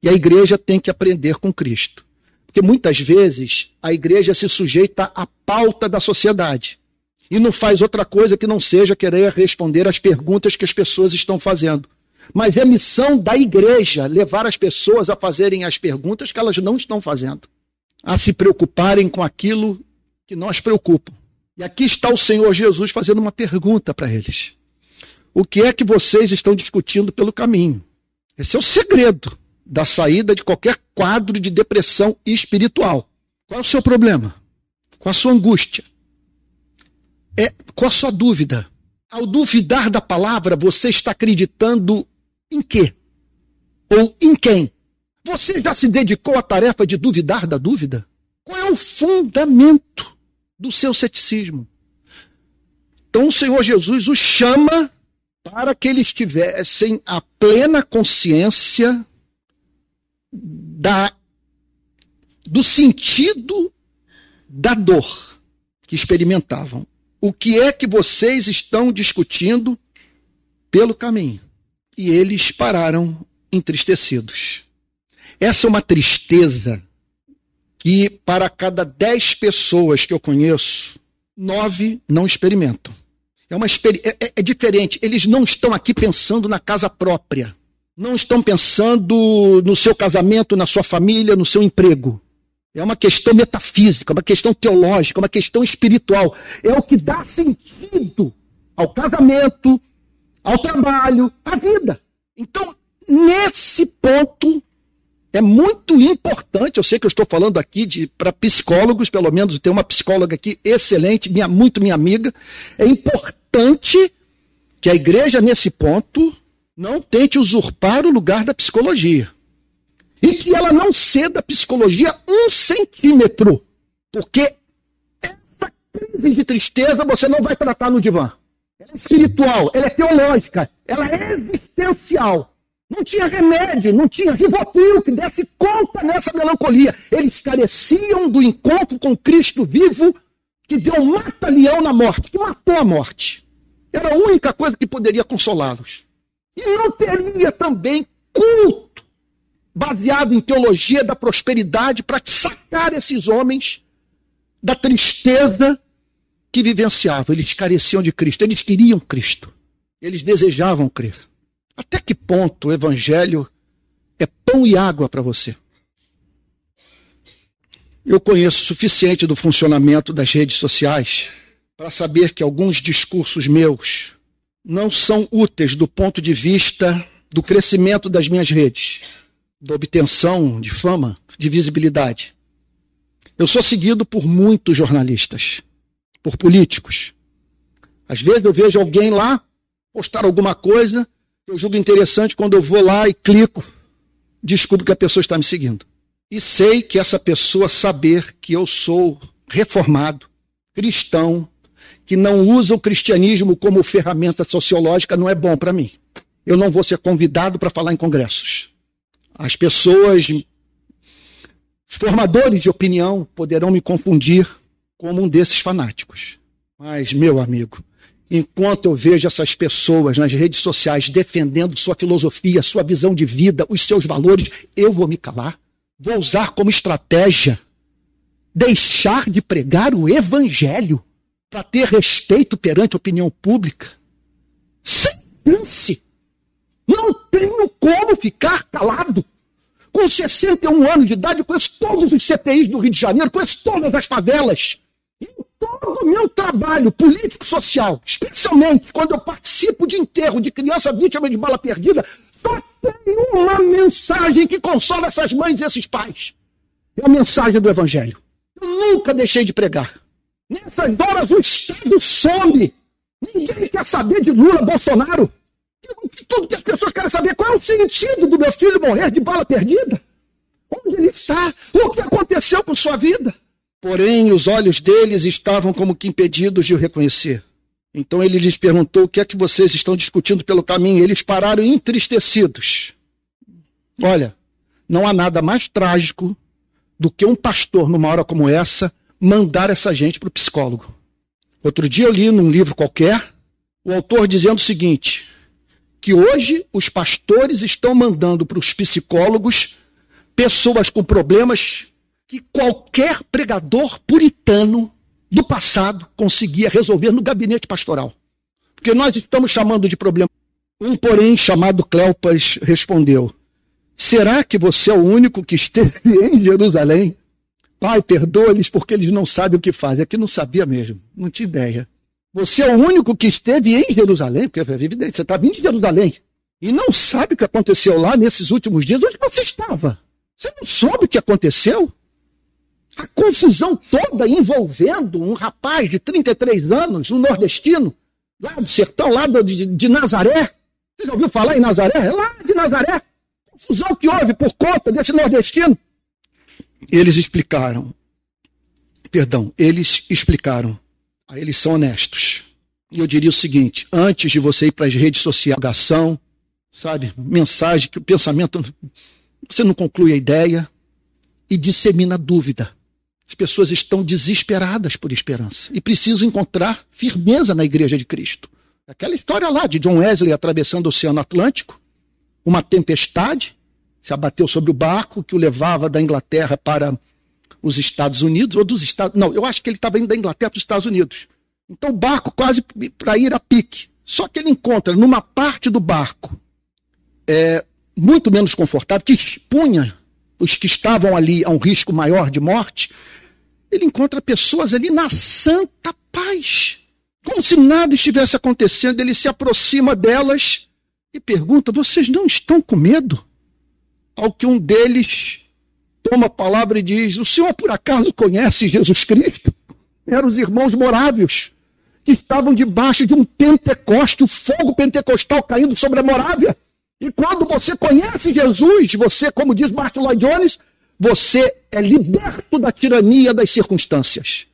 E a igreja tem que aprender com Cristo. Porque muitas vezes a igreja se sujeita à pauta da sociedade e não faz outra coisa que não seja querer responder às perguntas que as pessoas estão fazendo. Mas é missão da igreja levar as pessoas a fazerem as perguntas que elas não estão fazendo, a se preocuparem com aquilo que nós preocupam. E aqui está o Senhor Jesus fazendo uma pergunta para eles: O que é que vocês estão discutindo pelo caminho? Esse é o segredo da saída de qualquer quadro de depressão espiritual. Qual é o seu problema? Qual a sua angústia? É, qual a sua dúvida? Ao duvidar da palavra, você está acreditando em quê? Ou em quem? Você já se dedicou à tarefa de duvidar da dúvida? Qual é o fundamento do seu ceticismo? Então o Senhor Jesus os chama para que eles tivessem a plena consciência da, do sentido da dor que experimentavam. O que é que vocês estão discutindo pelo caminho? E eles pararam entristecidos. Essa é uma tristeza que, para cada dez pessoas que eu conheço, nove não experimentam. É, uma é, é, é diferente. Eles não estão aqui pensando na casa própria não estão pensando no seu casamento, na sua família, no seu emprego. É uma questão metafísica, uma questão teológica, uma questão espiritual. É o que dá sentido ao casamento, ao trabalho, à vida. Então, nesse ponto, é muito importante. Eu sei que eu estou falando aqui para psicólogos, pelo menos tem uma psicóloga aqui excelente, minha, muito minha amiga. É importante que a igreja, nesse ponto, não tente usurpar o lugar da psicologia. E que ela não ceda a psicologia um centímetro. Porque essa crise de tristeza você não vai tratar no divã. Ela é espiritual, ela é teológica, ela é existencial. Não tinha remédio, não tinha ribotril que desse conta nessa melancolia. Eles careciam do encontro com Cristo vivo, que deu mata-leão na morte, que matou a morte. Era a única coisa que poderia consolá-los. E não teria também culto baseado em teologia da prosperidade para sacar esses homens da tristeza que vivenciavam. Eles careciam de Cristo, eles queriam Cristo, eles desejavam crer. Até que ponto o evangelho é pão e água para você? Eu conheço o suficiente do funcionamento das redes sociais para saber que alguns discursos meus não são úteis do ponto de vista do crescimento das minhas redes, da obtenção de fama, de visibilidade. Eu sou seguido por muitos jornalistas, por políticos. Às vezes eu vejo alguém lá postar alguma coisa, eu julgo interessante, quando eu vou lá e clico, descubro que a pessoa está me seguindo. E sei que essa pessoa saber que eu sou reformado, cristão, que não usa o cristianismo como ferramenta sociológica não é bom para mim. Eu não vou ser convidado para falar em congressos. As pessoas, os formadores de opinião, poderão me confundir como um desses fanáticos. Mas, meu amigo, enquanto eu vejo essas pessoas nas redes sociais defendendo sua filosofia, sua visão de vida, os seus valores, eu vou me calar. Vou usar como estratégia deixar de pregar o evangelho para ter respeito perante a opinião pública. Sem chance. Não tenho como ficar calado. Com 61 anos de idade, conheço todos os CTIs do Rio de Janeiro, conheço todas as favelas. Todo o meu trabalho político-social, especialmente quando eu participo de enterro de criança vítima de bala perdida, só tem uma mensagem que consola essas mães e esses pais. É a mensagem do Evangelho. Eu nunca deixei de pregar. Nessas horas o Estado some. Ninguém quer saber de Lula, Bolsonaro. Tudo que as pessoas querem saber qual é o sentido do meu filho morrer de bala perdida. Onde ele está? O que aconteceu com sua vida? Porém, os olhos deles estavam como que impedidos de o reconhecer. Então ele lhes perguntou: O que é que vocês estão discutindo pelo caminho? Eles pararam entristecidos. Olha, não há nada mais trágico do que um pastor, numa hora como essa, mandar essa gente para o psicólogo. Outro dia eu li num livro qualquer o autor dizendo o seguinte: que hoje os pastores estão mandando para os psicólogos pessoas com problemas que qualquer pregador puritano do passado conseguia resolver no gabinete pastoral. Porque nós estamos chamando de problema. Um, porém, chamado Cleopas, respondeu: Será que você é o único que esteve em Jerusalém? Pai, perdoa-lhes porque eles não sabem o que fazem. Aqui não sabia mesmo, não tinha ideia. Você é o único que esteve em Jerusalém, porque é evidente, você está vindo de Jerusalém. E não sabe o que aconteceu lá nesses últimos dias. Onde você estava? Você não soube o que aconteceu? A confusão toda envolvendo um rapaz de 33 anos, um nordestino, lá do sertão, lá de, de Nazaré. Você já ouviu falar em Nazaré? É lá de Nazaré. Confusão que houve por conta desse nordestino. Eles explicaram. Perdão, eles explicaram Aí eles são honestos. E eu diria o seguinte: antes de você ir para as redes sociais, sabe, mensagem, que o pensamento, você não conclui a ideia e dissemina dúvida. As pessoas estão desesperadas por esperança e precisam encontrar firmeza na Igreja de Cristo. Aquela história lá de John Wesley atravessando o Oceano Atlântico, uma tempestade se abateu sobre o barco que o levava da Inglaterra para os Estados Unidos, ou dos Estados. Não, eu acho que ele estava indo da Inglaterra para os Estados Unidos. Então o barco quase para ir a pique. Só que ele encontra numa parte do barco é, muito menos confortável, que expunha os que estavam ali a um risco maior de morte, ele encontra pessoas ali na santa paz. Como se nada estivesse acontecendo, ele se aproxima delas e pergunta: Vocês não estão com medo? Ao que um deles toma a palavra e diz: O senhor por acaso conhece Jesus Cristo? Eram os irmãos morávios que estavam debaixo de um Pentecoste, o fogo pentecostal caindo sobre a Morávia. E quando você conhece Jesus, você, como diz Martin Lloyd Jones, você é liberto da tirania das circunstâncias.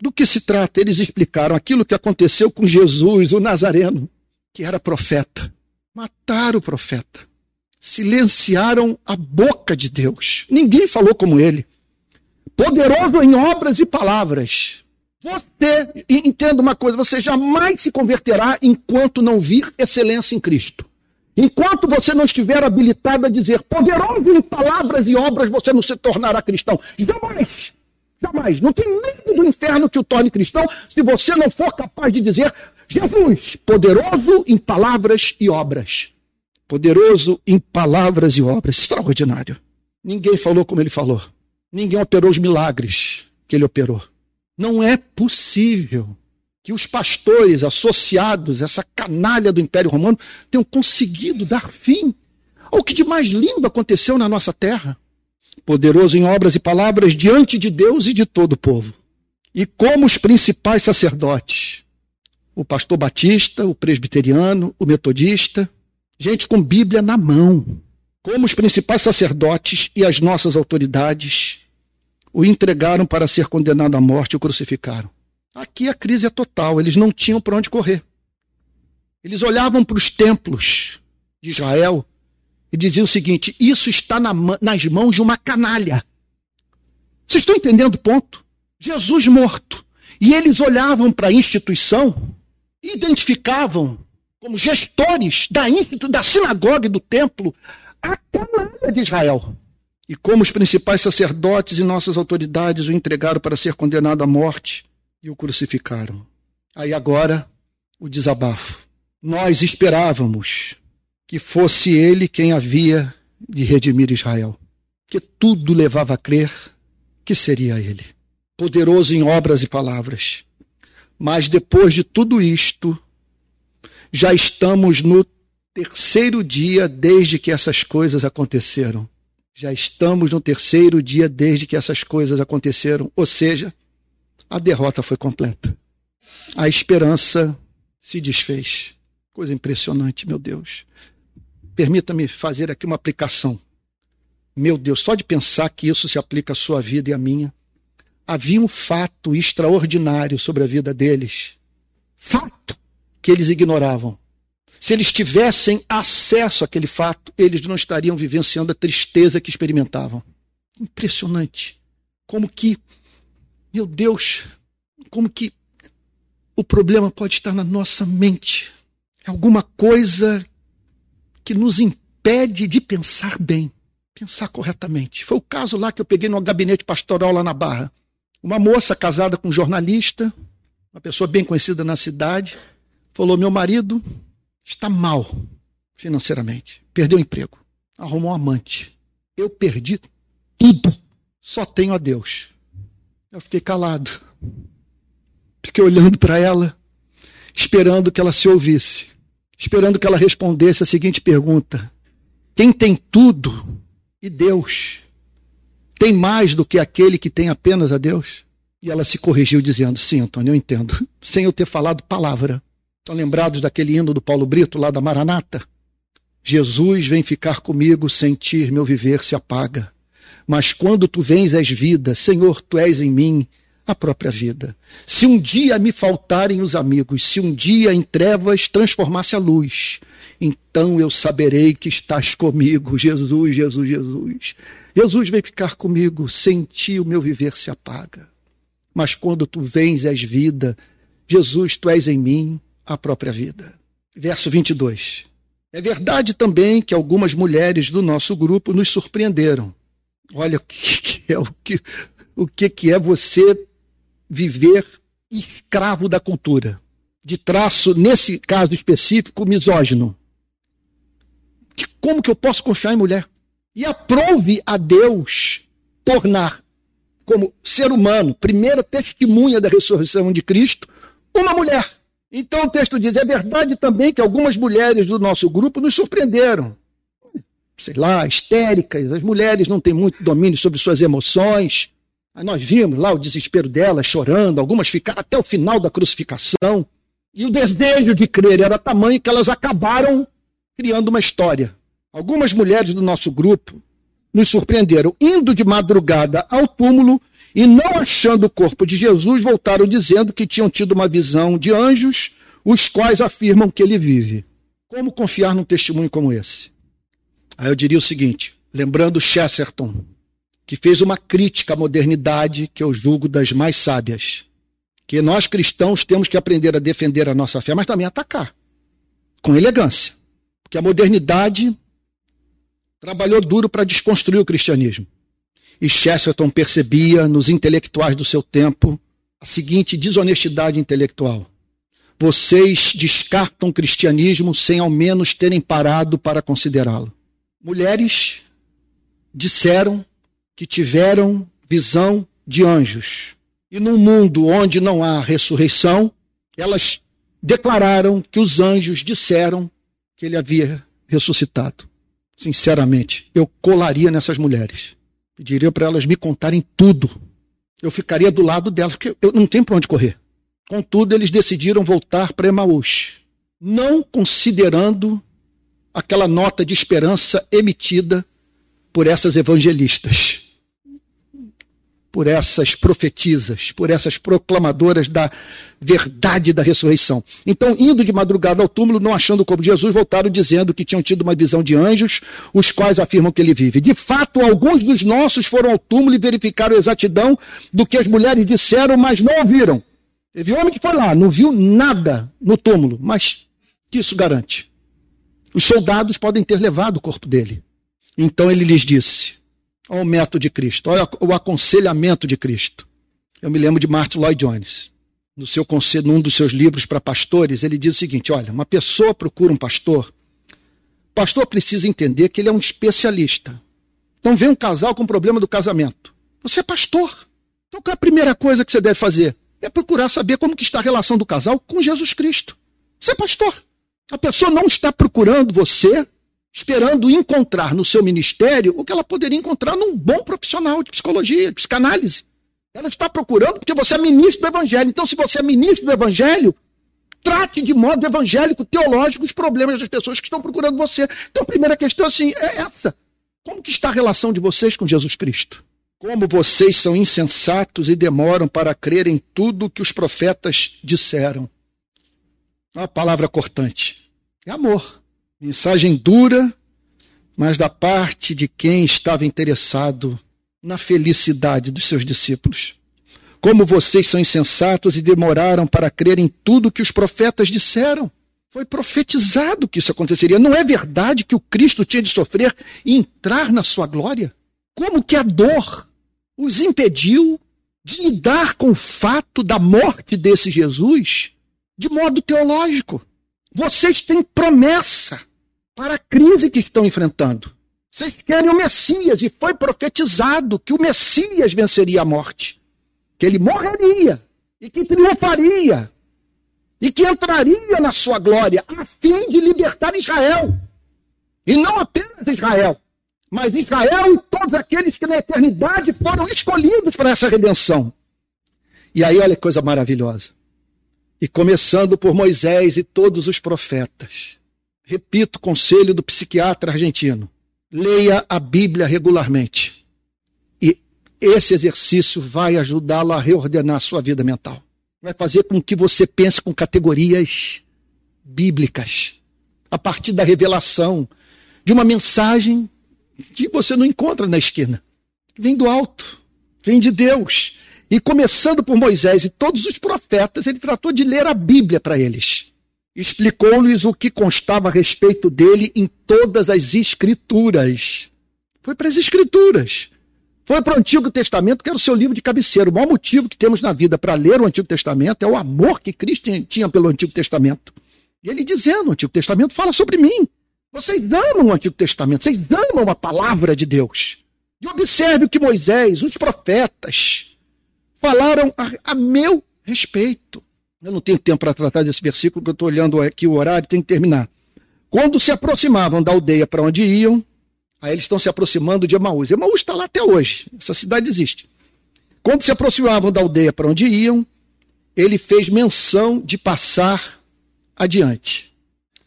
Do que se trata? Eles explicaram aquilo que aconteceu com Jesus, o Nazareno, que era profeta. Mataram o profeta silenciaram a boca de Deus. Ninguém falou como ele. Poderoso em obras e palavras. Você, entenda uma coisa, você jamais se converterá enquanto não vir excelência em Cristo. Enquanto você não estiver habilitado a dizer poderoso em palavras e obras, você não se tornará cristão. Jamais! Jamais! Não tem medo do inferno que o torne cristão se você não for capaz de dizer Jesus, poderoso em palavras e obras poderoso em palavras e obras, extraordinário. Ninguém falou como ele falou. Ninguém operou os milagres que ele operou. Não é possível que os pastores associados, essa canalha do Império Romano, tenham conseguido dar fim ao que de mais lindo aconteceu na nossa terra. Poderoso em obras e palavras diante de Deus e de todo o povo. E como os principais sacerdotes, o pastor batista, o presbiteriano, o metodista, gente com Bíblia na mão, como os principais sacerdotes e as nossas autoridades o entregaram para ser condenado à morte e o crucificaram. Aqui a crise é total, eles não tinham para onde correr. Eles olhavam para os templos de Israel e diziam o seguinte: isso está na, nas mãos de uma canalha. Vocês estão entendendo o ponto? Jesus morto. E eles olhavam para a instituição, identificavam como gestores da, da sinagoga e do templo, a canalha de Israel. E como os principais sacerdotes e nossas autoridades o entregaram para ser condenado à morte e o crucificaram. Aí agora, o desabafo. Nós esperávamos que fosse ele quem havia de redimir Israel, que tudo levava a crer que seria ele. Poderoso em obras e palavras, Mas depois de tudo isto, já estamos no terceiro dia desde que essas coisas aconteceram. Já estamos no terceiro dia desde que essas coisas aconteceram. Ou seja, a derrota foi completa. A esperança se desfez. Coisa impressionante, meu Deus. Permita-me fazer aqui uma aplicação. Meu Deus, só de pensar que isso se aplica à sua vida e à minha. Havia um fato extraordinário sobre a vida deles. Fato que eles ignoravam. Se eles tivessem acesso àquele fato, eles não estariam vivenciando a tristeza que experimentavam. Impressionante. Como que, meu Deus, como que o problema pode estar na nossa mente. É alguma coisa que nos impede de pensar bem, pensar corretamente. Foi o caso lá que eu peguei no gabinete pastoral lá na Barra. Uma moça casada com um jornalista, uma pessoa bem conhecida na cidade, falou: Meu marido está mal financeiramente, perdeu o emprego, arrumou um amante. Eu perdi tudo, só tenho a Deus. Eu fiquei calado. Fiquei olhando para ela, esperando que ela se ouvisse, esperando que ela respondesse a seguinte pergunta: Quem tem tudo e Deus tem mais do que aquele que tem apenas a Deus? E ela se corrigiu dizendo: Sim, Antônio, eu entendo, sem eu ter falado palavra. Estão lembrados daquele hino do Paulo Brito, lá da Maranata? Jesus vem ficar comigo, sentir meu viver se apaga. Mas quando tu vens és vida, Senhor, tu és em mim a própria vida. Se um dia me faltarem os amigos, se um dia em trevas transformasse a luz, então eu saberei que estás comigo, Jesus, Jesus, Jesus. Jesus vem ficar comigo, sem ti o meu viver se apaga. Mas quando tu vens és vida, Jesus, tu és em mim a própria vida. Verso 22. É verdade também que algumas mulheres do nosso grupo nos surpreenderam. Olha o que é o que, o que é você viver escravo da cultura, de traço, nesse caso específico, misógino. Que, como que eu posso confiar em mulher? E aprove a Deus tornar, como ser humano, primeira testemunha da ressurreição de Cristo, uma mulher. Então o texto diz: é verdade também que algumas mulheres do nosso grupo nos surpreenderam. Sei lá, histéricas, as mulheres não têm muito domínio sobre suas emoções, Aí nós vimos lá o desespero delas, chorando, algumas ficaram até o final da crucificação. E o desejo de crer era tamanho que elas acabaram criando uma história. Algumas mulheres do nosso grupo nos surpreenderam, indo de madrugada ao túmulo e não achando o corpo de Jesus, voltaram dizendo que tinham tido uma visão de anjos, os quais afirmam que ele vive. Como confiar num testemunho como esse? Aí eu diria o seguinte, lembrando Chesterton, que fez uma crítica à modernidade que eu julgo das mais sábias. Que nós cristãos temos que aprender a defender a nossa fé, mas também atacar, com elegância. Porque a modernidade trabalhou duro para desconstruir o cristianismo. E Chesterton percebia nos intelectuais do seu tempo a seguinte desonestidade intelectual. Vocês descartam o cristianismo sem ao menos terem parado para considerá-lo. Mulheres disseram que tiveram visão de anjos. E num mundo onde não há ressurreição, elas declararam que os anjos disseram que ele havia ressuscitado. Sinceramente, eu colaria nessas mulheres. Pediria para elas me contarem tudo. Eu ficaria do lado delas, porque eu não tenho para onde correr. Contudo, eles decidiram voltar para Emaús, não considerando aquela nota de esperança emitida por essas evangelistas por essas profetisas, por essas proclamadoras da verdade da ressurreição. Então, indo de madrugada ao túmulo, não achando o corpo de Jesus, voltaram dizendo que tinham tido uma visão de anjos, os quais afirmam que ele vive. De fato, alguns dos nossos foram ao túmulo e verificaram a exatidão do que as mulheres disseram, mas não ouviram. Teve homem que foi lá, não viu nada no túmulo, mas que isso garante? Os soldados podem ter levado o corpo dele. Então ele lhes disse: Olha o método de Cristo, olha o aconselhamento de Cristo. Eu me lembro de Martin Lloyd Jones. No seu num dos seus livros para pastores, ele diz o seguinte: olha, uma pessoa procura um pastor, o pastor precisa entender que ele é um especialista. Então vem um casal com problema do casamento. Você é pastor. Então qual é a primeira coisa que você deve fazer? é procurar saber como que está a relação do casal com Jesus Cristo. Você é pastor. A pessoa não está procurando você esperando encontrar no seu ministério o que ela poderia encontrar num bom profissional de psicologia, de psicanálise. Ela está procurando porque você é ministro do evangelho. Então, se você é ministro do evangelho, trate de modo evangélico, teológico, os problemas das pessoas que estão procurando você. Então, a primeira questão assim, é essa. Como que está a relação de vocês com Jesus Cristo? Como vocês são insensatos e demoram para crer em tudo que os profetas disseram. Uma palavra cortante. É amor. Mensagem dura, mas da parte de quem estava interessado na felicidade dos seus discípulos. Como vocês são insensatos e demoraram para crer em tudo que os profetas disseram. Foi profetizado que isso aconteceria. Não é verdade que o Cristo tinha de sofrer e entrar na sua glória? Como que a dor os impediu de lidar com o fato da morte desse Jesus de modo teológico? Vocês têm promessa para a crise que estão enfrentando. Vocês querem o Messias e foi profetizado que o Messias venceria a morte, que ele morreria e que triunfaria e que entraria na sua glória a fim de libertar Israel. E não apenas Israel, mas Israel e todos aqueles que na eternidade foram escolhidos para essa redenção. E aí, olha que coisa maravilhosa. E começando por Moisés e todos os profetas. Repito o conselho do psiquiatra argentino: leia a Bíblia regularmente. E esse exercício vai ajudá-lo a reordenar sua vida mental. Vai fazer com que você pense com categorias bíblicas, a partir da revelação de uma mensagem que você não encontra na esquina. Vem do alto, vem de Deus. E começando por Moisés e todos os profetas, ele tratou de ler a Bíblia para eles explicou-lhes o que constava a respeito dele em todas as escrituras. Foi para as escrituras. Foi para o Antigo Testamento, que era o seu livro de cabeceira. O maior motivo que temos na vida para ler o Antigo Testamento é o amor que Cristo tinha pelo Antigo Testamento. E ele dizendo: o Antigo Testamento fala sobre mim. Vocês amam o Antigo Testamento, vocês amam a palavra de Deus. E observe o que Moisés, os profetas, falaram a, a meu respeito. Eu não tenho tempo para tratar desse versículo, porque eu estou olhando aqui o horário, tem que terminar. Quando se aproximavam da aldeia para onde iam, aí eles estão se aproximando de Emaús. Emaús está lá até hoje, essa cidade existe. Quando se aproximavam da aldeia para onde iam, ele fez menção de passar adiante.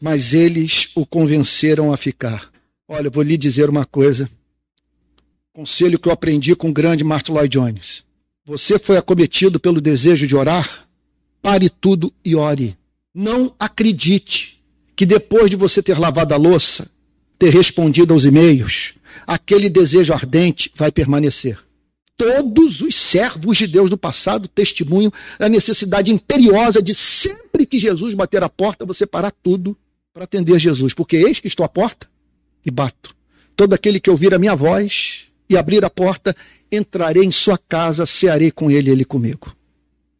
Mas eles o convenceram a ficar. Olha, eu vou lhe dizer uma coisa. Conselho que eu aprendi com o grande Martin Lloyd Jones. Você foi acometido pelo desejo de orar? pare tudo e ore. Não acredite que depois de você ter lavado a louça, ter respondido aos e-mails, aquele desejo ardente vai permanecer. Todos os servos de Deus do passado testemunham a necessidade imperiosa de sempre que Jesus bater a porta, você parar tudo para atender Jesus. Porque eis que estou à porta e bato. Todo aquele que ouvir a minha voz e abrir a porta, entrarei em sua casa, cearei com ele e ele comigo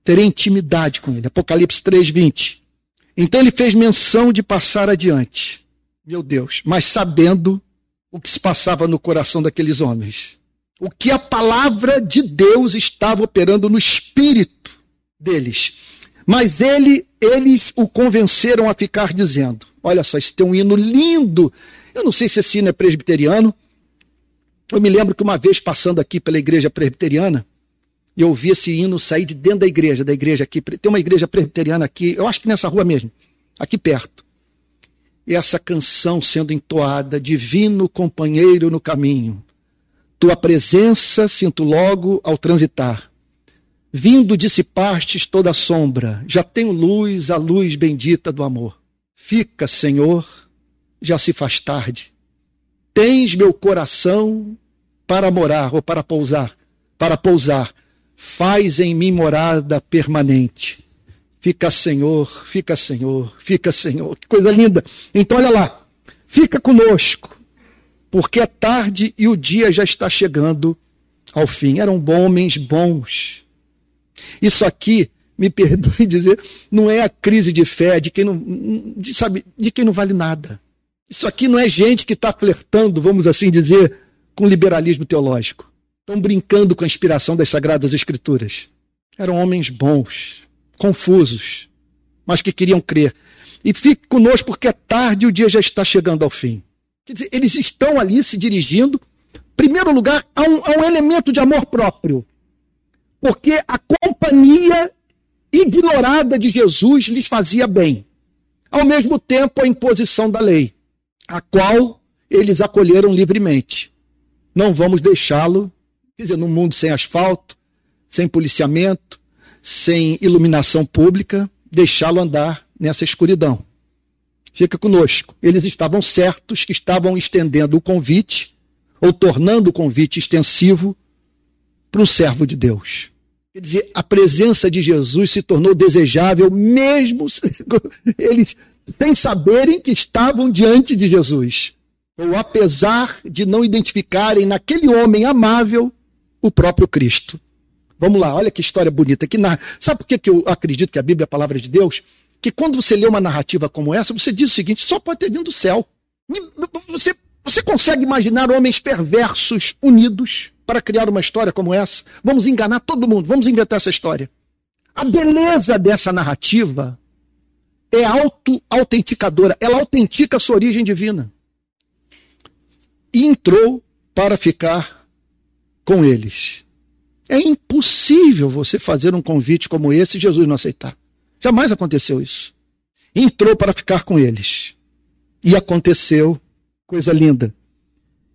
terei intimidade com ele. Apocalipse 3:20. Então ele fez menção de passar adiante. Meu Deus, mas sabendo o que se passava no coração daqueles homens. O que a palavra de Deus estava operando no espírito deles. Mas ele, eles o convenceram a ficar dizendo: Olha só, esse tem um hino lindo. Eu não sei se esse hino é presbiteriano. Eu me lembro que uma vez passando aqui pela igreja presbiteriana, eu vi esse hino sair de dentro da igreja, da igreja aqui. Tem uma igreja presbiteriana aqui, eu acho que nessa rua mesmo, aqui perto. E essa canção sendo entoada, divino companheiro no caminho. Tua presença sinto logo ao transitar. Vindo dissipastes toda a sombra, já tenho luz, a luz bendita do amor. Fica, Senhor, já se faz tarde. Tens meu coração para morar ou para pousar, para pousar faz em mim morada permanente. Fica Senhor, fica Senhor, fica Senhor. Que coisa linda. Então, olha lá. Fica conosco, porque é tarde e o dia já está chegando ao fim. Eram homens bons. Isso aqui, me perdoe dizer, não é a crise de fé de quem não, de, sabe, de quem não vale nada. Isso aqui não é gente que está flertando, vamos assim dizer, com liberalismo teológico. Estão brincando com a inspiração das Sagradas Escrituras. Eram homens bons, confusos, mas que queriam crer. E fique conosco porque é tarde e o dia já está chegando ao fim. Quer dizer, eles estão ali se dirigindo, em primeiro lugar, a um, a um elemento de amor próprio. Porque a companhia ignorada de Jesus lhes fazia bem. Ao mesmo tempo, a imposição da lei, a qual eles acolheram livremente. Não vamos deixá-lo, quer dizer, num mundo sem asfalto, sem policiamento, sem iluminação pública, deixá-lo andar nessa escuridão. Fica conosco. Eles estavam certos que estavam estendendo o convite, ou tornando o convite extensivo para um servo de Deus. Quer dizer, a presença de Jesus se tornou desejável, mesmo eles sem saberem que estavam diante de Jesus. Ou apesar de não identificarem naquele homem amável o próprio Cristo. Vamos lá, olha que história bonita. Que na... Sabe por que eu acredito que a Bíblia é a palavra de Deus? Que quando você lê uma narrativa como essa, você diz o seguinte: só pode ter vindo do céu. Você, você consegue imaginar homens perversos unidos para criar uma história como essa? Vamos enganar todo mundo, vamos inventar essa história. A beleza dessa narrativa é auto-autenticadora, ela autentica a sua origem divina. Entrou para ficar com eles. É impossível você fazer um convite como esse e Jesus não aceitar. Jamais aconteceu isso. Entrou para ficar com eles. E aconteceu, coisa linda,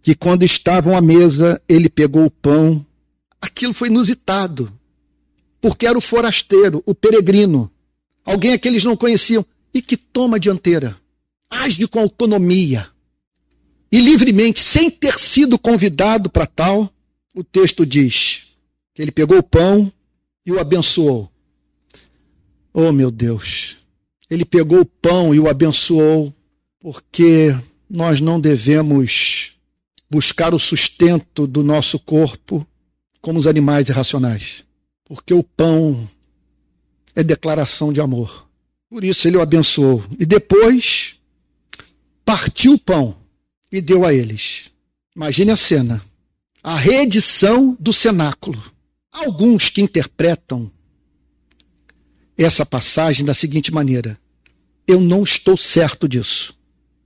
que quando estavam à mesa, ele pegou o pão. Aquilo foi inusitado, porque era o forasteiro, o peregrino, alguém que eles não conheciam e que toma a dianteira, age com autonomia e livremente, sem ter sido convidado para tal. O texto diz: que ele pegou o pão e o abençoou. Oh, meu Deus! Ele pegou o pão e o abençoou, porque nós não devemos buscar o sustento do nosso corpo como os animais irracionais, porque o pão é declaração de amor. Por isso ele o abençoou. E depois partiu o pão e deu a eles. Imagine a cena: a reedição do cenáculo alguns que interpretam essa passagem da seguinte maneira: eu não estou certo disso.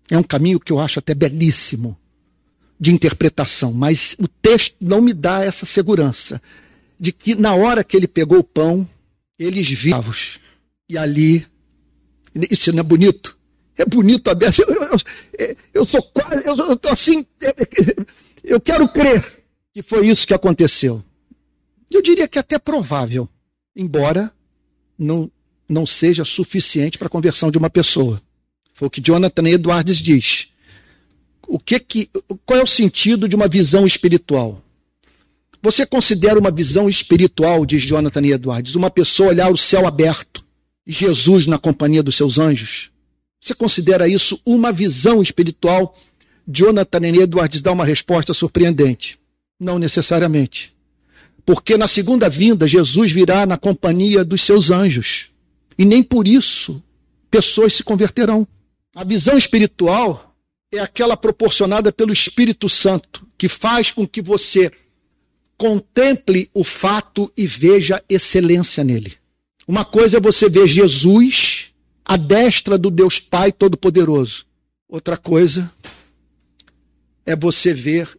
É um caminho que eu acho até belíssimo de interpretação, mas o texto não me dá essa segurança de que na hora que ele pegou o pão, eles viram e ali isso não é bonito? É bonito aberto. Eu, eu, eu, eu sou quase, eu, tô assim, eu quero crer que foi isso que aconteceu. Eu diria que é até provável, embora não, não seja suficiente para a conversão de uma pessoa. Foi o que Jonathan Edwards diz. O que que, qual é o sentido de uma visão espiritual? Você considera uma visão espiritual, diz Jonathan Edwards, uma pessoa olhar o céu aberto e Jesus na companhia dos seus anjos? Você considera isso uma visão espiritual? Jonathan Edwards dá uma resposta surpreendente. Não necessariamente. Porque na segunda vinda, Jesus virá na companhia dos seus anjos. E nem por isso pessoas se converterão. A visão espiritual é aquela proporcionada pelo Espírito Santo, que faz com que você contemple o fato e veja excelência nele. Uma coisa é você ver Jesus à destra do Deus Pai Todo-Poderoso. Outra coisa é você ver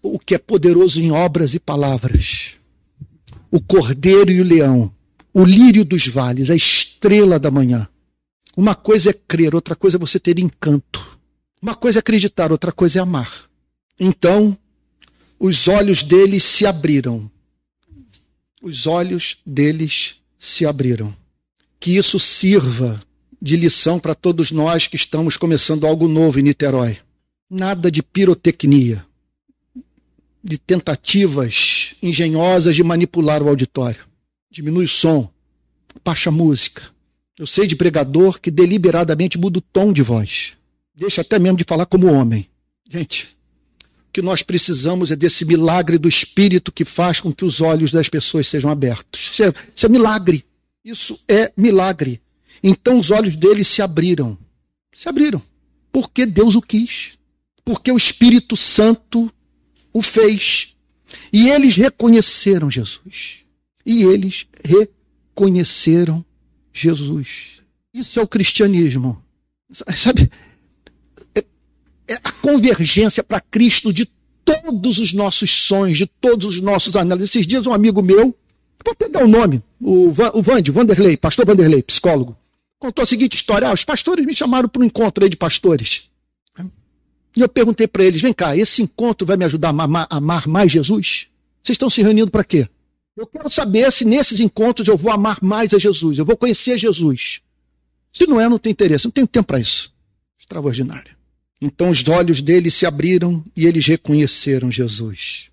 o que é poderoso em obras e palavras o cordeiro e o leão, o lírio dos vales, a estrela da manhã. Uma coisa é crer, outra coisa é você ter encanto. Uma coisa é acreditar, outra coisa é amar. Então, os olhos deles se abriram. Os olhos deles se abriram. Que isso sirva de lição para todos nós que estamos começando algo novo em Niterói. Nada de pirotecnia de tentativas engenhosas de manipular o auditório. Diminui o som, baixa a música. Eu sei de pregador que deliberadamente muda o tom de voz. Deixa até mesmo de falar como homem. Gente, o que nós precisamos é desse milagre do Espírito que faz com que os olhos das pessoas sejam abertos. Isso é, isso é milagre. Isso é milagre. Então os olhos deles se abriram. Se abriram. Porque Deus o quis. Porque o Espírito Santo o fez. E eles reconheceram Jesus. E eles reconheceram Jesus. Isso é o cristianismo. Sabe? É, é a convergência para Cristo de todos os nossos sonhos, de todos os nossos análises. Esses dias, um amigo meu, vou até dar o um nome, o, o Vande, Vanderlei, pastor Vanderlei, psicólogo, contou a seguinte história: ah, os pastores me chamaram para um encontro aí de pastores. E eu perguntei para eles: vem cá, esse encontro vai me ajudar a amar, mais Jesus? Vocês estão se reunindo para quê? Eu quero saber se nesses encontros eu vou amar mais a Jesus, eu vou conhecer Jesus. Se não é, não tem interesse, não tenho tempo para isso. Extraordinário. Então os olhos deles se abriram e eles reconheceram Jesus.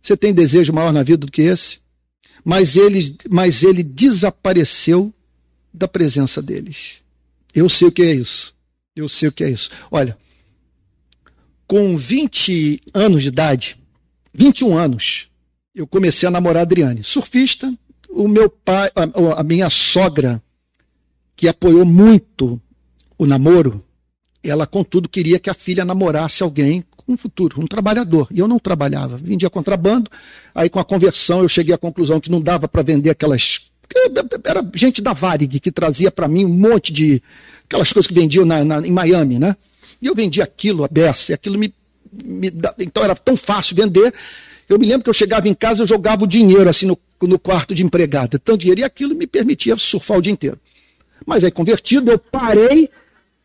Você tem desejo maior na vida do que esse? Mas ele, mas ele desapareceu da presença deles. Eu sei o que é isso. Eu sei o que é isso. Olha, com 20 anos de idade, 21 anos, eu comecei a namorar a Adriane. Surfista, o meu pai, a, a minha sogra, que apoiou muito o namoro, ela, contudo, queria que a filha namorasse alguém com um futuro, um trabalhador. E eu não trabalhava, vendia contrabando. Aí, com a conversão, eu cheguei à conclusão que não dava para vender aquelas. Era gente da Varig que trazia para mim um monte de. aquelas coisas que vendiam na, na, em Miami, né? E eu vendia aquilo a beça, e aquilo me, me. Então era tão fácil vender. Eu me lembro que eu chegava em casa, eu jogava o dinheiro assim no, no quarto de empregada. Tanto dinheiro, e aquilo me permitia surfar o dia inteiro. Mas aí, convertido, eu parei,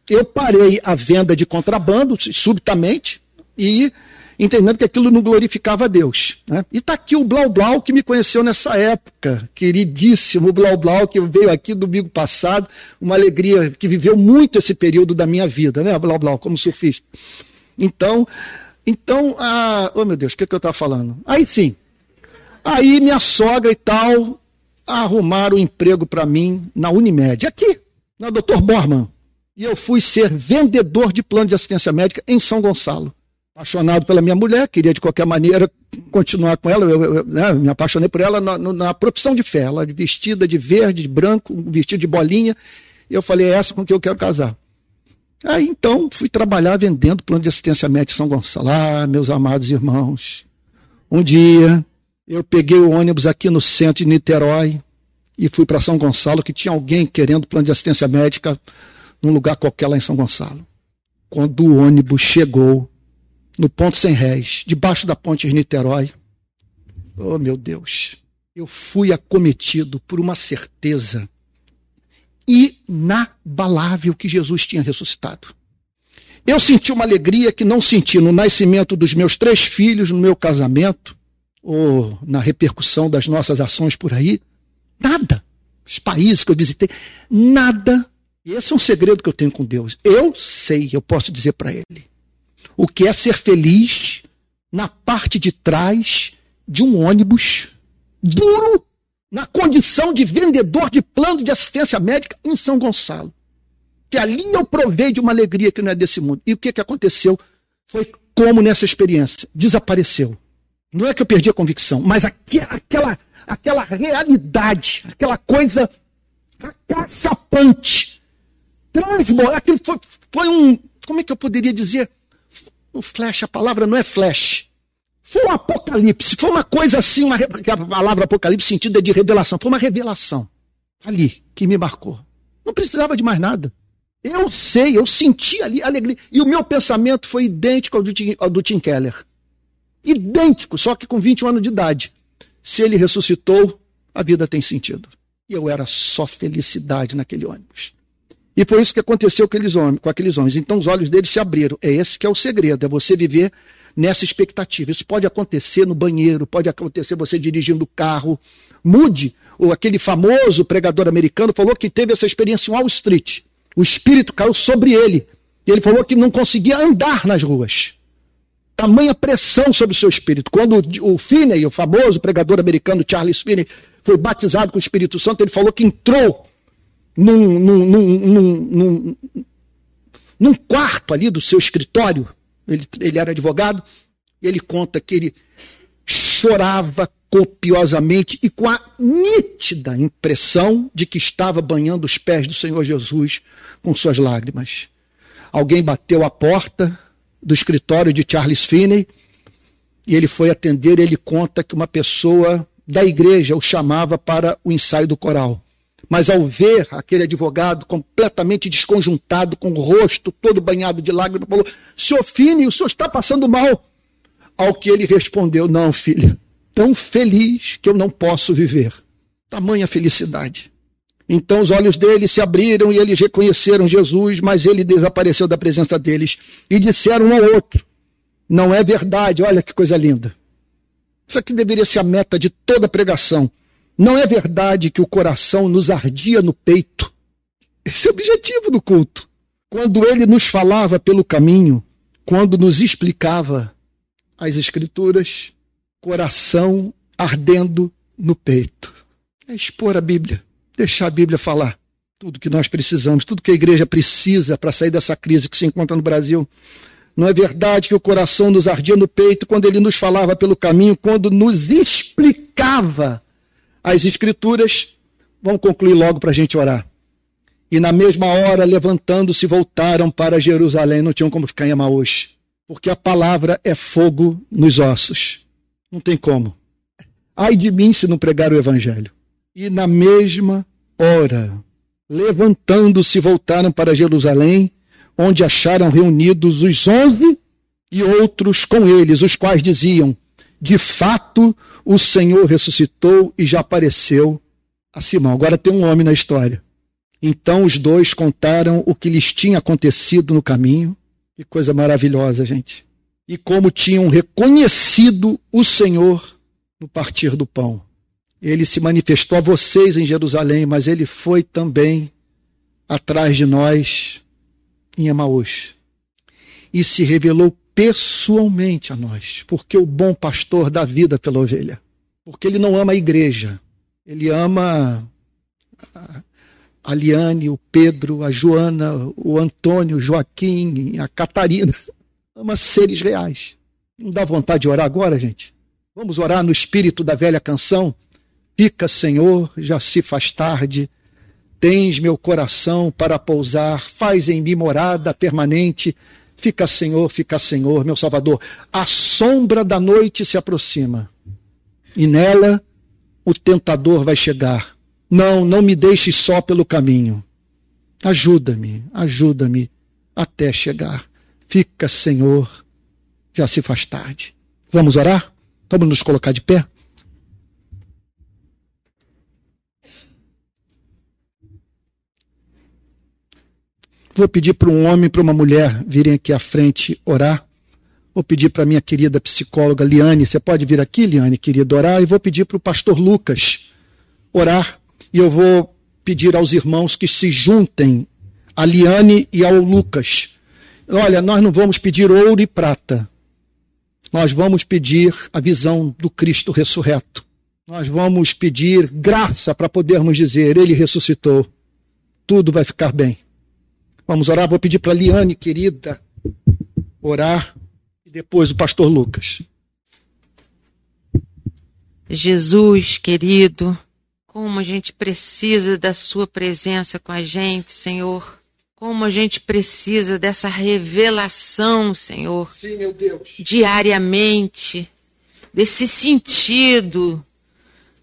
eu parei a venda de contrabando subitamente e entendendo que aquilo não glorificava a Deus. Né? E está aqui o Blau Blau que me conheceu nessa época, queridíssimo Blau Blau, que veio aqui domingo passado, uma alegria, que viveu muito esse período da minha vida, né, Blau Blau, como surfista. Então, então, ah, oh meu Deus, o que, que eu estava falando? Aí sim, aí minha sogra e tal arrumaram um emprego para mim na Unimed, aqui, na Dr. Borman. E eu fui ser vendedor de plano de assistência médica em São Gonçalo apaixonado pela minha mulher, queria de qualquer maneira continuar com ela, eu, eu né, me apaixonei por ela na, na, profissão de fé, ela vestida de verde, de branco, vestido de bolinha, e eu falei, é essa com que eu quero casar. Aí então fui trabalhar vendendo plano de assistência médica em São Gonçalo. Ah, meus amados irmãos, um dia eu peguei o ônibus aqui no centro de Niterói e fui para São Gonçalo, que tinha alguém querendo plano de assistência médica num lugar qualquer lá em São Gonçalo. Quando o ônibus chegou, no ponto sem réis, debaixo da ponte de Niterói. Oh, meu Deus. Eu fui acometido por uma certeza inabalável que Jesus tinha ressuscitado. Eu senti uma alegria que não senti no nascimento dos meus três filhos, no meu casamento, ou na repercussão das nossas ações por aí. Nada. Os países que eu visitei, nada. Esse é um segredo que eu tenho com Deus. Eu sei, eu posso dizer para Ele o que é ser feliz na parte de trás de um ônibus duro, na condição de vendedor de plano de assistência médica em São Gonçalo. Que ali eu provei de uma alegria que não é desse mundo. E o que, que aconteceu? Foi como nessa experiência. Desapareceu. Não é que eu perdi a convicção, mas aquela, aquela realidade, aquela coisa acachapante, transbordar, aquilo foi, foi um, como é que eu poderia dizer? Um flash, a palavra não é flash. Foi um apocalipse, foi uma coisa assim, uma, a palavra apocalipse sentido é de revelação. Foi uma revelação ali que me marcou. Não precisava de mais nada. Eu sei, eu senti ali alegria. E o meu pensamento foi idêntico ao do, Tim, ao do Tim Keller. Idêntico, só que com 21 anos de idade. Se ele ressuscitou, a vida tem sentido. E eu era só felicidade naquele ônibus. E foi isso que aconteceu com aqueles, homens, com aqueles homens. Então os olhos deles se abriram. É esse que é o segredo, é você viver nessa expectativa. Isso pode acontecer no banheiro, pode acontecer você dirigindo o carro. Mude, ou aquele famoso pregador americano falou que teve essa experiência em Wall Street. O espírito caiu sobre ele. E ele falou que não conseguia andar nas ruas. Tamanha pressão sobre o seu espírito. Quando o Finney, o famoso pregador americano Charles Finney, foi batizado com o Espírito Santo, ele falou que entrou num, num, num, num, quarto ali do seu escritório, ele, ele era advogado, ele conta que ele chorava copiosamente e com a nítida impressão de que estava banhando os pés do Senhor Jesus com suas lágrimas. Alguém bateu a porta do escritório de Charles Finney e ele foi atender. Ele conta que uma pessoa da igreja o chamava para o ensaio do coral. Mas ao ver aquele advogado completamente desconjuntado, com o rosto todo banhado de lágrimas, falou: Senhor Fini, o senhor está passando mal. Ao que ele respondeu: Não, filho, tão feliz que eu não posso viver. Tamanha felicidade. Então os olhos deles se abriram e eles reconheceram Jesus, mas ele desapareceu da presença deles. E disseram um ao outro: Não é verdade, olha que coisa linda. Isso aqui deveria ser a meta de toda pregação. Não é verdade que o coração nos ardia no peito. Esse é o objetivo do culto. Quando ele nos falava pelo caminho, quando nos explicava as Escrituras, coração ardendo no peito. É expor a Bíblia, deixar a Bíblia falar tudo que nós precisamos, tudo que a igreja precisa para sair dessa crise que se encontra no Brasil. Não é verdade que o coração nos ardia no peito quando ele nos falava pelo caminho, quando nos explicava as Escrituras? Vamos concluir logo para a gente orar. E na mesma hora, levantando-se, voltaram para Jerusalém. Não tinham como ficar em Emaús. Porque a palavra é fogo nos ossos. Não tem como. Ai de mim se não pregar o evangelho. E na mesma hora, levantando-se, voltaram para Jerusalém onde acharam reunidos os onze e outros com eles, os quais diziam: De fato, o Senhor ressuscitou e já apareceu a Simão. Agora tem um homem na história. Então os dois contaram o que lhes tinha acontecido no caminho. Que coisa maravilhosa, gente. E como tinham reconhecido o Senhor no partir do pão. Ele se manifestou a vocês em Jerusalém, mas ele foi também atrás de nós em Emaús e se revelou pessoalmente a nós, porque o bom pastor dá vida pela ovelha. Porque ele não ama a igreja, ele ama a Liane, o Pedro, a Joana, o Antônio, o Joaquim, a Catarina. Ama seres reais. Não dá vontade de orar agora, gente? Vamos orar no espírito da velha canção? Fica, Senhor, já se faz tarde Tens meu coração para pousar, faz em mim morada permanente. Fica, Senhor, fica, Senhor, meu Salvador. A sombra da noite se aproxima e nela o tentador vai chegar. Não, não me deixes só pelo caminho. Ajuda-me, ajuda-me até chegar. Fica, Senhor, já se faz tarde. Vamos orar? Vamos nos colocar de pé? Vou pedir para um homem e para uma mulher virem aqui à frente orar. Vou pedir para minha querida psicóloga Liane, você pode vir aqui, Liane, querida, orar. E vou pedir para o pastor Lucas orar. E eu vou pedir aos irmãos que se juntem a Liane e ao Lucas. Olha, nós não vamos pedir ouro e prata. Nós vamos pedir a visão do Cristo ressurreto. Nós vamos pedir graça para podermos dizer: Ele ressuscitou. Tudo vai ficar bem. Vamos orar. Vou pedir para Liane, querida, orar. E depois o pastor Lucas. Jesus, querido, como a gente precisa da Sua presença com a gente, Senhor. Como a gente precisa dessa revelação, Senhor. Sim, meu Deus. Diariamente. Desse sentido,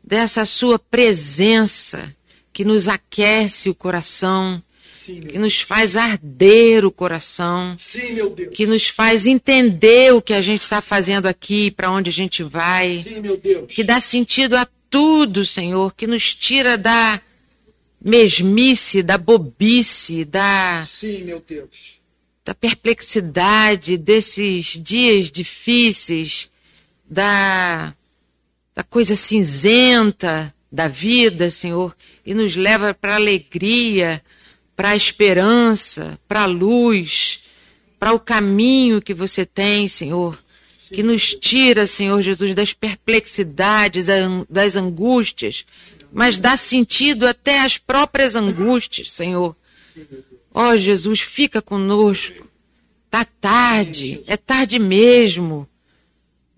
dessa Sua presença que nos aquece o coração, que nos faz arder o coração, Sim, que nos faz entender o que a gente está fazendo aqui, para onde a gente vai, Sim, que dá sentido a tudo, Senhor, que nos tira da mesmice, da bobice, da, Sim, da perplexidade desses dias difíceis, da, da coisa cinzenta da vida, Senhor, e nos leva para a alegria, para a esperança, para a luz, para o caminho que você tem, Senhor, que nos tira, Senhor Jesus, das perplexidades, das angústias, mas dá sentido até às próprias angústias, Senhor. Ó oh, Jesus, fica conosco. Tá tarde, é tarde mesmo.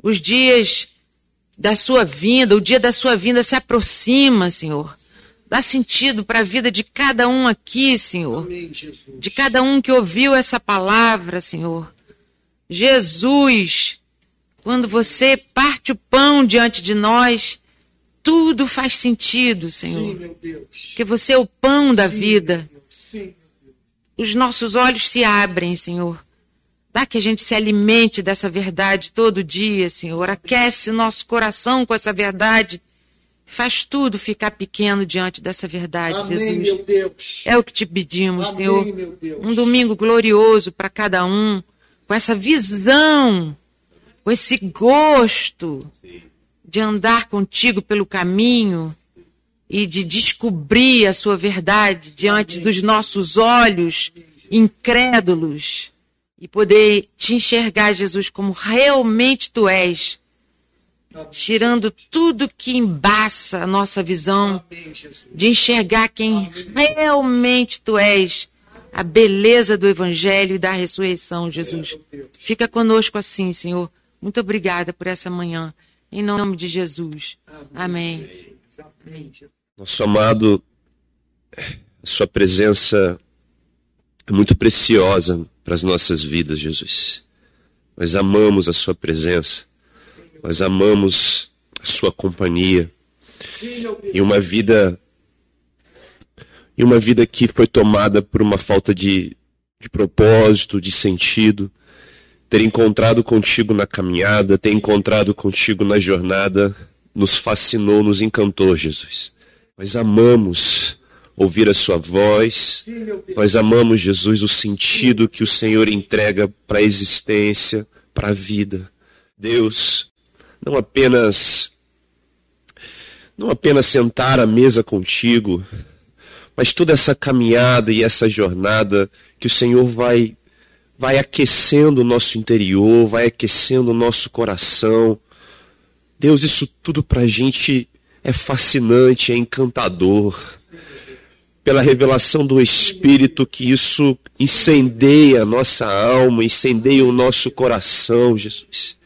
Os dias da sua vinda, o dia da sua vinda se aproxima, Senhor. Dá sentido para a vida de cada um aqui, Senhor. De cada um que ouviu essa palavra, Senhor. Jesus, quando você parte o pão diante de nós, tudo faz sentido, Senhor. Porque você é o pão da vida. Os nossos olhos se abrem, Senhor. Dá que a gente se alimente dessa verdade todo dia, Senhor. Aquece o nosso coração com essa verdade. Faz tudo ficar pequeno diante dessa verdade, Amém, Jesus. meu Deus. É o que te pedimos, Amém, Senhor. meu Deus. Um domingo glorioso para cada um, com essa visão, com esse gosto de andar contigo pelo caminho e de descobrir a sua verdade diante dos nossos olhos incrédulos e poder te enxergar, Jesus, como realmente tu és, tirando tudo que embaça a nossa visão, de enxergar quem realmente tu és, a beleza do Evangelho e da ressurreição, Jesus. Fica conosco assim, Senhor. Muito obrigada por essa manhã. Em nome de Jesus. Amém. Nosso amado, a sua presença é muito preciosa para as nossas vidas, Jesus. Nós amamos a sua presença, nós amamos a sua companhia e uma vida e uma vida que foi tomada por uma falta de, de propósito, de sentido. Ter encontrado contigo na caminhada, ter encontrado contigo na jornada, nos fascinou, nos encantou, Jesus. Nós amamos ouvir a sua voz, nós amamos, Jesus, o sentido que o Senhor entrega para a existência, para a vida. Deus, não apenas não apenas sentar à mesa contigo, mas toda essa caminhada e essa jornada que o Senhor vai vai aquecendo o nosso interior, vai aquecendo o nosso coração. Deus, isso tudo para a gente é fascinante, é encantador. Pela revelação do Espírito, que isso incendeia a nossa alma, incendeia o nosso coração, Jesus.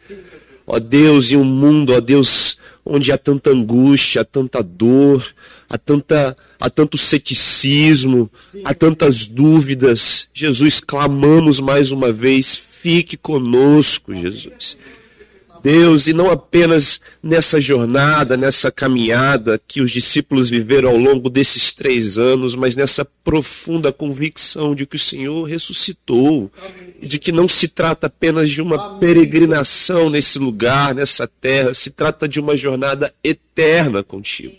Ó Deus, em um mundo, ó Deus, onde há tanta angústia, há tanta dor, há, tanta, há tanto ceticismo, há tantas dúvidas. Jesus, clamamos mais uma vez, fique conosco, Jesus. Deus, e não apenas nessa jornada, nessa caminhada que os discípulos viveram ao longo desses três anos, mas nessa profunda convicção de que o Senhor ressuscitou, e de que não se trata apenas de uma peregrinação nesse lugar, nessa terra, se trata de uma jornada eterna contigo.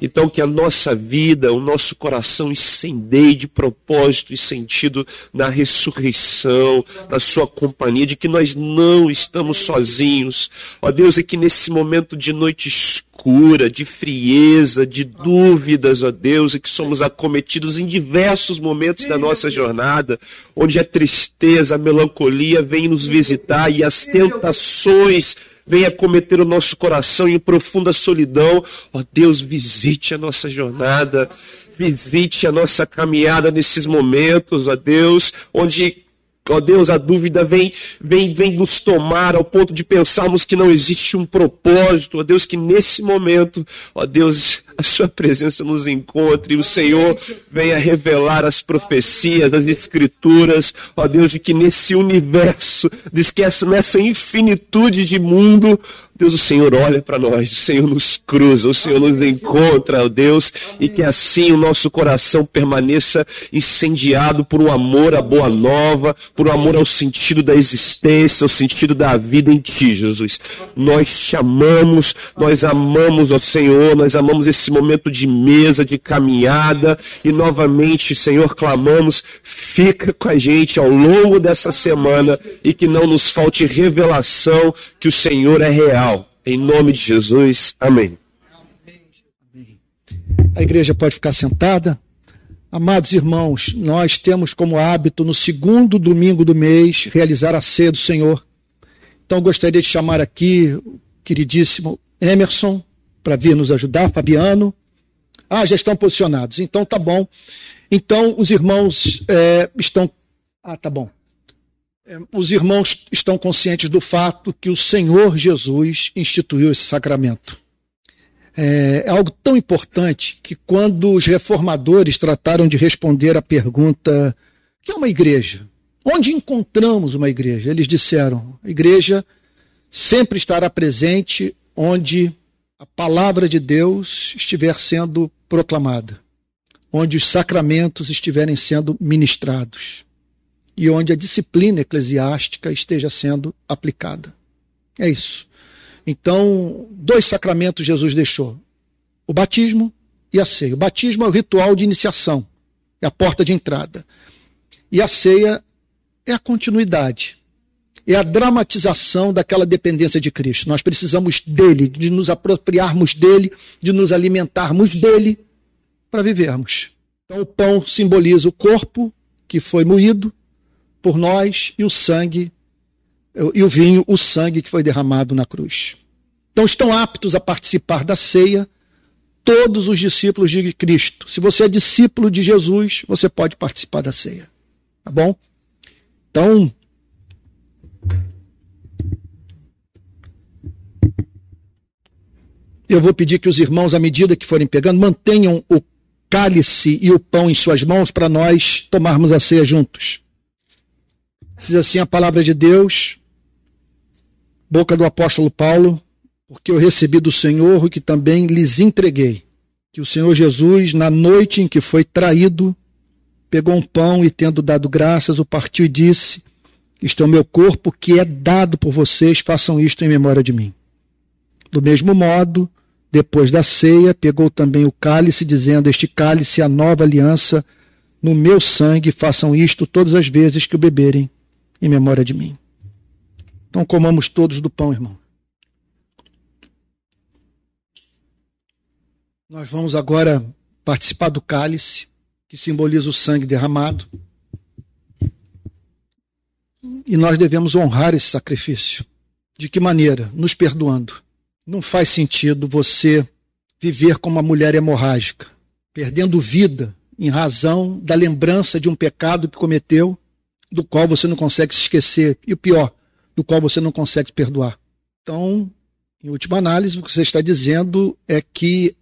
Então, que a nossa vida, o nosso coração incendeie de propósito e sentido na ressurreição, na Sua companhia, de que nós não estamos sozinhos. Ó Deus, e que nesse momento de noite escura, de frieza, de dúvidas, ó Deus, e que somos acometidos em diversos momentos da nossa jornada, onde a tristeza, a melancolia vem nos visitar e as tentações venha cometer o nosso coração em profunda solidão. Ó Deus, visite a nossa jornada, visite a nossa caminhada nesses momentos, ó Deus, onde Ó Deus, a dúvida vem, vem, vem nos tomar ao ponto de pensarmos que não existe um propósito. Ó Deus, que nesse momento, ó Deus, a sua presença nos encontre e o Senhor venha revelar as profecias, as escrituras, ó Deus, de que nesse universo, diz que essa, nessa infinitude de mundo, Deus, o Senhor olha para nós, o Senhor nos cruza, o Senhor nos encontra, ó Deus, e que assim o nosso coração permaneça incendiado por um amor à boa nova, por um amor ao sentido da existência, ao sentido da vida em Ti, Jesus. Nós te amamos, nós amamos, ó Senhor, nós amamos esse momento de mesa, de caminhada, e novamente, Senhor, clamamos, fica com a gente ao longo dessa semana e que não nos falte revelação que o Senhor é real. Em nome de Jesus, amém. A igreja pode ficar sentada. Amados irmãos, nós temos como hábito, no segundo domingo do mês, realizar a ceia do Senhor. Então, gostaria de chamar aqui o queridíssimo Emerson para vir nos ajudar, Fabiano. Ah, já estão posicionados. Então, tá bom. Então, os irmãos é, estão. Ah, tá bom. É, os irmãos estão conscientes do fato que o Senhor Jesus instituiu esse sacramento. É, é algo tão importante que quando os reformadores trataram de responder à pergunta: o que é uma igreja? Onde encontramos uma igreja? Eles disseram: a igreja sempre estará presente onde a palavra de Deus estiver sendo proclamada, onde os sacramentos estiverem sendo ministrados e onde a disciplina eclesiástica esteja sendo aplicada. É isso. Então, dois sacramentos Jesus deixou: o batismo e a ceia. O batismo é o ritual de iniciação, é a porta de entrada. E a ceia é a continuidade, é a dramatização daquela dependência de Cristo. Nós precisamos dele, de nos apropriarmos dele, de nos alimentarmos dele para vivermos. Então, o pão simboliza o corpo que foi moído por nós e o sangue e o vinho, o sangue que foi derramado na cruz. Então, estão aptos a participar da ceia todos os discípulos de Cristo. Se você é discípulo de Jesus, você pode participar da ceia. Tá bom? Então, eu vou pedir que os irmãos, à medida que forem pegando, mantenham o cálice e o pão em suas mãos para nós tomarmos a ceia juntos. Diz assim a palavra de Deus, boca do apóstolo Paulo, porque eu recebi do Senhor o que também lhes entreguei. Que o Senhor Jesus, na noite em que foi traído, pegou um pão e, tendo dado graças, o partiu e disse: Isto é o meu corpo que é dado por vocês, façam isto em memória de mim. Do mesmo modo, depois da ceia, pegou também o cálice, dizendo: Este cálice é a nova aliança no meu sangue, façam isto todas as vezes que o beberem, em memória de mim. Então comamos todos do pão, irmão. Nós vamos agora participar do cálice, que simboliza o sangue derramado. E nós devemos honrar esse sacrifício. De que maneira? Nos perdoando. Não faz sentido você viver como uma mulher hemorrágica, perdendo vida em razão da lembrança de um pecado que cometeu, do qual você não consegue se esquecer. E o pior, do qual você não consegue perdoar. Então, em última análise, o que você está dizendo é que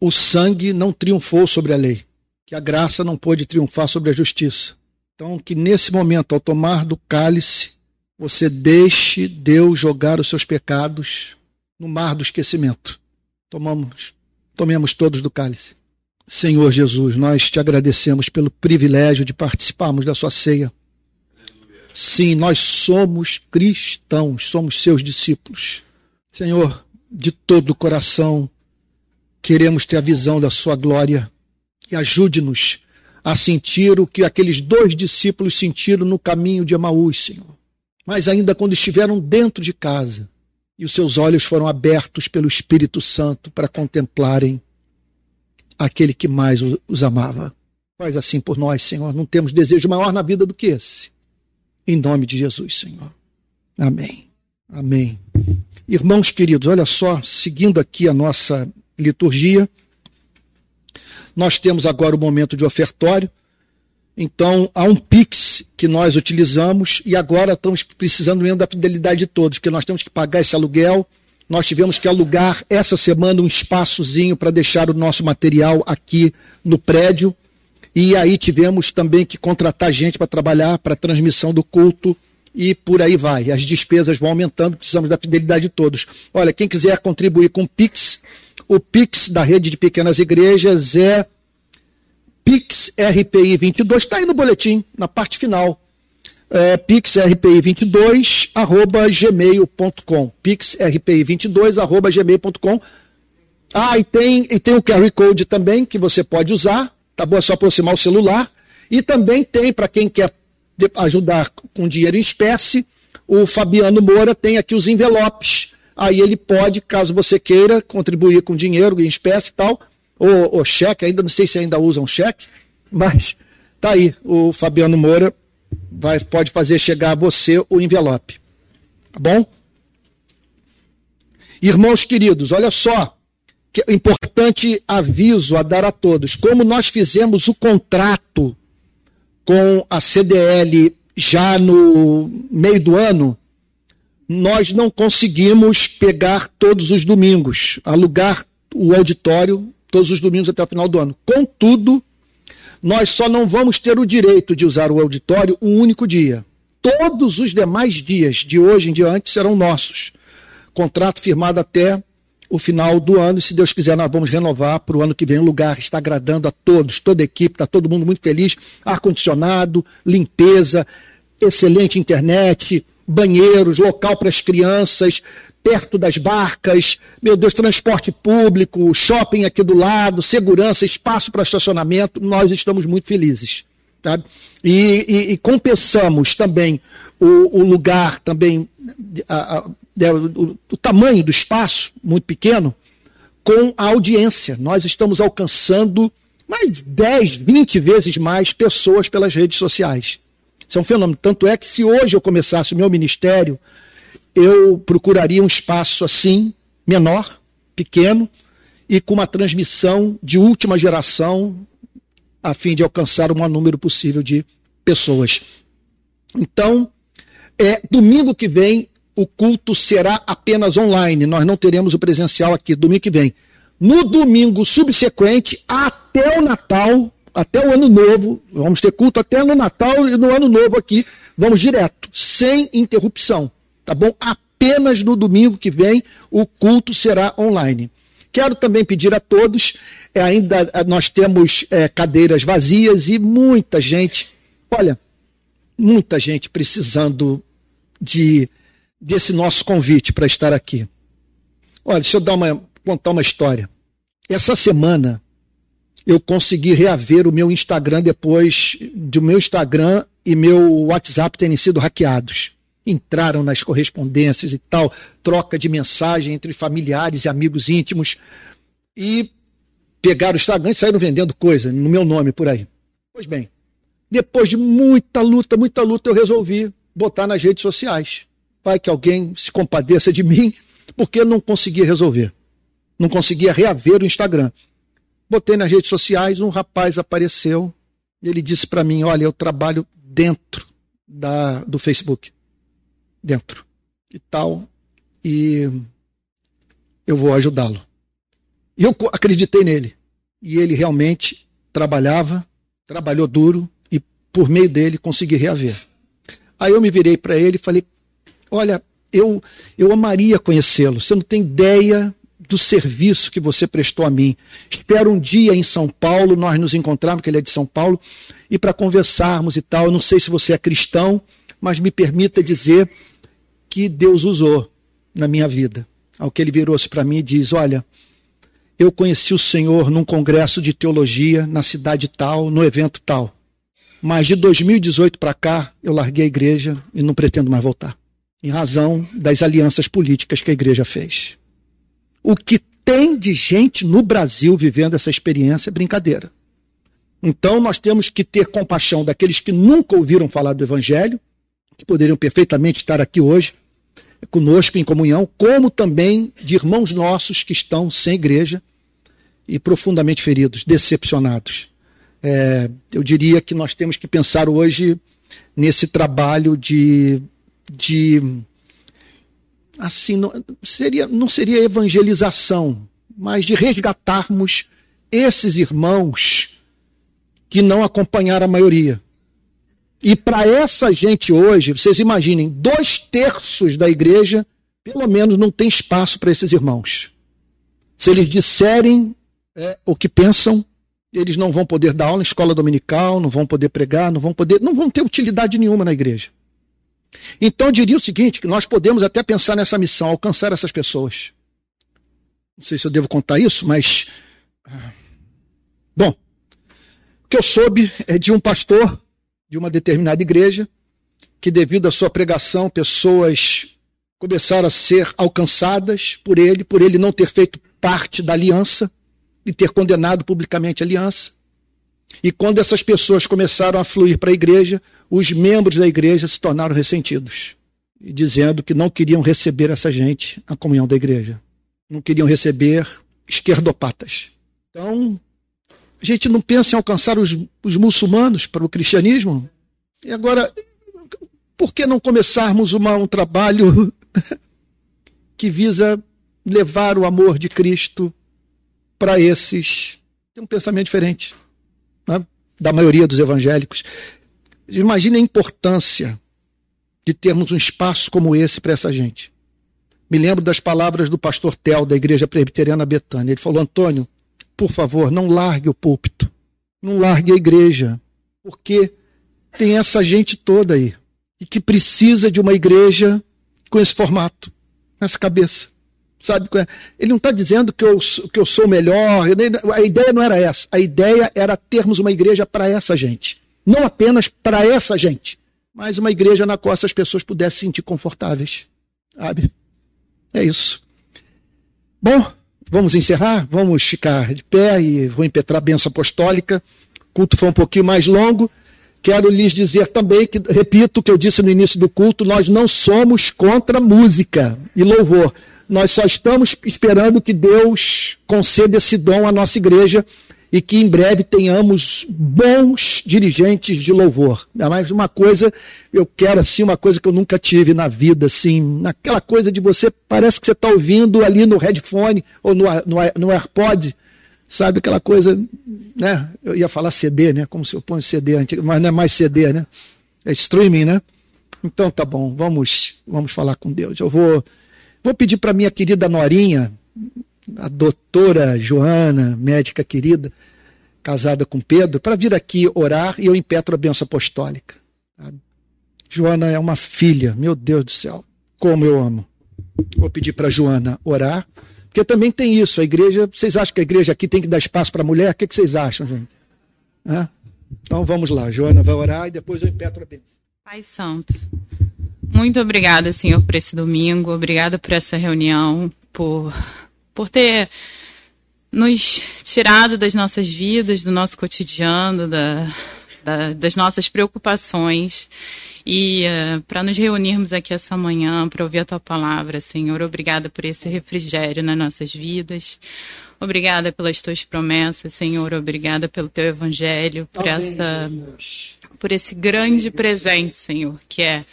o sangue não triunfou sobre a lei, que a graça não pôde triunfar sobre a justiça. Então, que nesse momento, ao tomar do cálice, você deixe Deus jogar os seus pecados no mar do esquecimento. Tomamos, tomemos todos do cálice. Senhor Jesus, nós te agradecemos pelo privilégio de participarmos da sua ceia. Sim, nós somos cristãos, somos seus discípulos. Senhor, de todo o coração, queremos ter a visão da sua glória e ajude-nos a sentir o que aqueles dois discípulos sentiram no caminho de Emaús, Senhor. Mas ainda quando estiveram dentro de casa e os seus olhos foram abertos pelo Espírito Santo para contemplarem aquele que mais os amava. Faz assim por nós, Senhor. Não temos desejo maior na vida do que esse. Em nome de Jesus, Senhor. Amém. Amém. Irmãos queridos, olha só, seguindo aqui a nossa liturgia, nós temos agora o momento de ofertório. Então, há um Pix que nós utilizamos e agora estamos precisando mesmo da fidelidade de todos, porque nós temos que pagar esse aluguel. Nós tivemos que alugar essa semana um espaçozinho para deixar o nosso material aqui no prédio. E aí tivemos também que contratar gente para trabalhar para a transmissão do culto e por aí vai. As despesas vão aumentando, precisamos da fidelidade de todos. Olha, quem quiser contribuir com o Pix, o Pix da rede de pequenas igrejas é PixRPI22, está aí no boletim, na parte final. É, pixrpi22 arroba gmail.com pixrpi22 arroba gmail.com ah, e tem, e tem o QR Code também que você pode usar Tá bom? É só aproximar o celular. E também tem, para quem quer ajudar com dinheiro em espécie, o Fabiano Moura tem aqui os envelopes. Aí ele pode, caso você queira, contribuir com dinheiro em espécie e tal, ou, cheque, ainda não sei se ainda usam cheque, mas tá aí, o Fabiano Moura vai, pode fazer chegar a você o envelope. Tá bom? Irmãos queridos, olha só, que é importante aviso a dar a todos. Como nós fizemos o contrato com a CDL já no meio do ano, nós não conseguimos pegar todos os domingos, alugar o auditório todos os domingos até o final do ano. Contudo, nós só não vamos ter o direito de usar o auditório um único dia. Todos os demais dias de hoje em diante serão nossos. Contrato firmado até o final do ano, e se Deus quiser, nós vamos renovar para o ano que vem. O lugar está agradando a todos, toda a equipe, está todo mundo muito feliz. Ar-condicionado, limpeza, excelente internet, banheiros, local para as crianças, perto das barcas, meu Deus, transporte público, shopping aqui do lado, segurança, espaço para estacionamento, nós estamos muito felizes. Tá? E, e, e compensamos também o, o lugar, também a, a, é, o, o tamanho do espaço, muito pequeno, com a audiência. Nós estamos alcançando mais 10, 20 vezes mais pessoas pelas redes sociais. Isso é um fenômeno. Tanto é que se hoje eu começasse o meu ministério, eu procuraria um espaço assim, menor, pequeno, e com uma transmissão de última geração, a fim de alcançar o maior número possível de pessoas. Então, é domingo que vem o culto será apenas online. Nós não teremos o presencial aqui domingo que vem. No domingo subsequente, até o Natal, até o Ano Novo, vamos ter culto até no Natal e no Ano Novo aqui, vamos direto, sem interrupção tá bom? Apenas no domingo que vem o culto será online. Quero também pedir a todos, é, ainda é, nós temos é, cadeiras vazias e muita gente, olha, muita gente precisando de desse nosso convite para estar aqui. Olha, deixa eu dar uma, contar uma história. Essa semana eu consegui reaver o meu Instagram depois do meu Instagram e meu WhatsApp terem sido hackeados entraram nas correspondências e tal, troca de mensagem entre familiares e amigos íntimos e pegaram o Instagram e saíram vendendo coisa no meu nome por aí. Pois bem, depois de muita luta, muita luta, eu resolvi botar nas redes sociais. Vai que alguém se compadeça de mim, porque eu não conseguia resolver. Não conseguia reaver o Instagram. Botei nas redes sociais, um rapaz apareceu, ele disse para mim: Olha, eu trabalho dentro da, do Facebook dentro e tal, e eu vou ajudá-lo. E eu acreditei nele. E ele realmente trabalhava, trabalhou duro e por meio dele consegui reaver. Aí eu me virei para ele e falei: Olha, eu, eu amaria conhecê-lo. Você não tem ideia do serviço que você prestou a mim. Espero um dia em São Paulo nós nos encontrarmos, porque ele é de São Paulo, e para conversarmos e tal. Eu não sei se você é cristão, mas me permita dizer que Deus usou na minha vida. Ao que ele virou-se para mim e diz: Olha, eu conheci o Senhor num congresso de teologia na cidade tal, no evento tal. Mas de 2018 para cá, eu larguei a igreja e não pretendo mais voltar, em razão das alianças políticas que a igreja fez. O que tem de gente no Brasil vivendo essa experiência é brincadeira. Então nós temos que ter compaixão daqueles que nunca ouviram falar do Evangelho, que poderiam perfeitamente estar aqui hoje, conosco em comunhão, como também de irmãos nossos que estão sem igreja e profundamente feridos, decepcionados. É, eu diria que nós temos que pensar hoje nesse trabalho de, de assim não seria não seria evangelização, mas de resgatarmos esses irmãos que não acompanharam a maioria, e para essa gente hoje, vocês imaginem, dois terços da igreja, pelo menos, não tem espaço para esses irmãos. Se eles disserem é, o que pensam, eles não vão poder dar aula em escola dominical, não vão poder pregar, não vão poder, não vão ter utilidade nenhuma na igreja. Então eu diria o seguinte, que nós podemos até pensar nessa missão, alcançar essas pessoas. Não sei se eu devo contar isso, mas ah, bom, o que eu soube é de um pastor de uma determinada igreja, que devido à sua pregação, pessoas começaram a ser alcançadas por ele, por ele não ter feito parte da aliança e ter condenado publicamente a aliança. E quando essas pessoas começaram a fluir para a igreja, os membros da igreja se tornaram ressentidos, dizendo que não queriam receber essa gente na comunhão da igreja. Não queriam receber esquerdopatas. Então, a gente não pensa em alcançar os, os muçulmanos para o cristianismo? E agora, por que não começarmos uma, um trabalho que visa levar o amor de Cristo para esses? Tem um pensamento diferente né? da maioria dos evangélicos. Imagine a importância de termos um espaço como esse para essa gente. Me lembro das palavras do pastor Tel, da Igreja Presbiteriana Betânia. Ele falou: Antônio, por favor, não largue o púlpito, não largue a igreja, porque tem essa gente toda aí e que precisa de uma igreja com esse formato, nessa cabeça. Sabe? Ele não está dizendo que eu, que eu sou melhor. A ideia não era essa. A ideia era termos uma igreja para essa gente. Não apenas para essa gente, mas uma igreja na qual essas pessoas pudessem se sentir confortáveis. Sabe? É isso. Bom, vamos encerrar, vamos ficar de pé e vou impetrar a benção apostólica. O culto foi um pouquinho mais longo. Quero lhes dizer também que, repito o que eu disse no início do culto, nós não somos contra música e louvor. Nós só estamos esperando que Deus conceda esse dom à nossa igreja e que em breve tenhamos bons dirigentes de louvor. Mas uma coisa, eu quero assim, uma coisa que eu nunca tive na vida, assim, naquela coisa de você, parece que você está ouvindo ali no headphone ou no, no, no AirPod, sabe aquela coisa, né? Eu ia falar CD, né? Como se eu põe CD antigo, mas não é mais CD, né? É streaming, né? Então tá bom, vamos, vamos falar com Deus. Eu vou, vou pedir para minha querida Norinha, a doutora Joana, médica querida, casada com Pedro, para vir aqui orar e eu impetro a benção apostólica. Joana é uma filha, meu Deus do céu, como eu amo. Vou pedir para Joana orar, porque também tem isso. A igreja, vocês acham que a igreja aqui tem que dar espaço para a mulher? O que, que, vocês acham, gente? Hã? Então vamos lá, Joana vai orar e depois eu impetro a bênção. Pai Santo, muito obrigada, Senhor, por esse domingo, obrigada por essa reunião, por por ter nos tirado das nossas vidas, do nosso cotidiano, da, da, das nossas preocupações e uh, para nos reunirmos aqui essa manhã para ouvir a tua palavra, Senhor. Obrigada por esse refrigério nas nossas vidas. Obrigada pelas tuas promessas, Senhor. Obrigada pelo teu evangelho, por Amém, essa por esse grande presente, Senhor, que é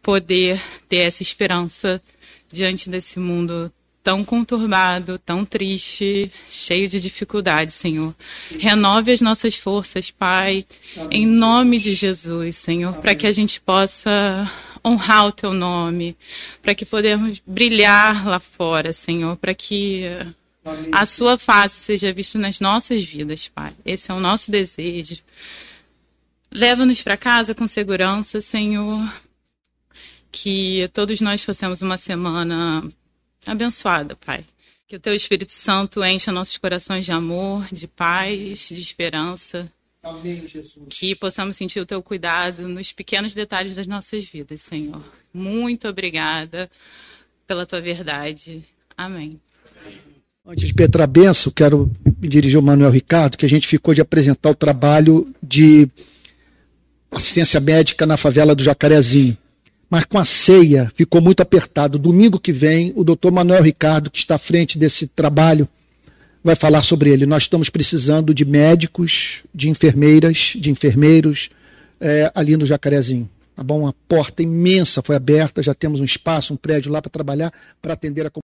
poder ter essa esperança diante desse mundo tão conturbado, tão triste, cheio de dificuldades, Senhor. Renove as nossas forças, Pai, em nome de Jesus, Senhor, para que a gente possa honrar o teu nome, para que podemos brilhar lá fora, Senhor, para que a sua face seja vista nas nossas vidas, Pai. Esse é o nosso desejo. Leva-nos para casa com segurança, Senhor. Que todos nós passemos uma semana abençoada, Pai. Que o Teu Espírito Santo encha nossos corações de amor, de paz, de esperança. Amém, Jesus. Que possamos sentir o Teu cuidado nos pequenos detalhes das nossas vidas, Senhor. Muito obrigada pela Tua verdade. Amém. Antes de Petra Benção, quero me dirigir ao Manuel Ricardo, que a gente ficou de apresentar o trabalho de assistência médica na favela do Jacarezinho mas com a ceia ficou muito apertado. Domingo que vem, o doutor Manuel Ricardo, que está à frente desse trabalho, vai falar sobre ele. Nós estamos precisando de médicos, de enfermeiras, de enfermeiros é, ali no Jacarezinho. Tá bom? Uma porta imensa foi aberta, já temos um espaço, um prédio lá para trabalhar, para atender a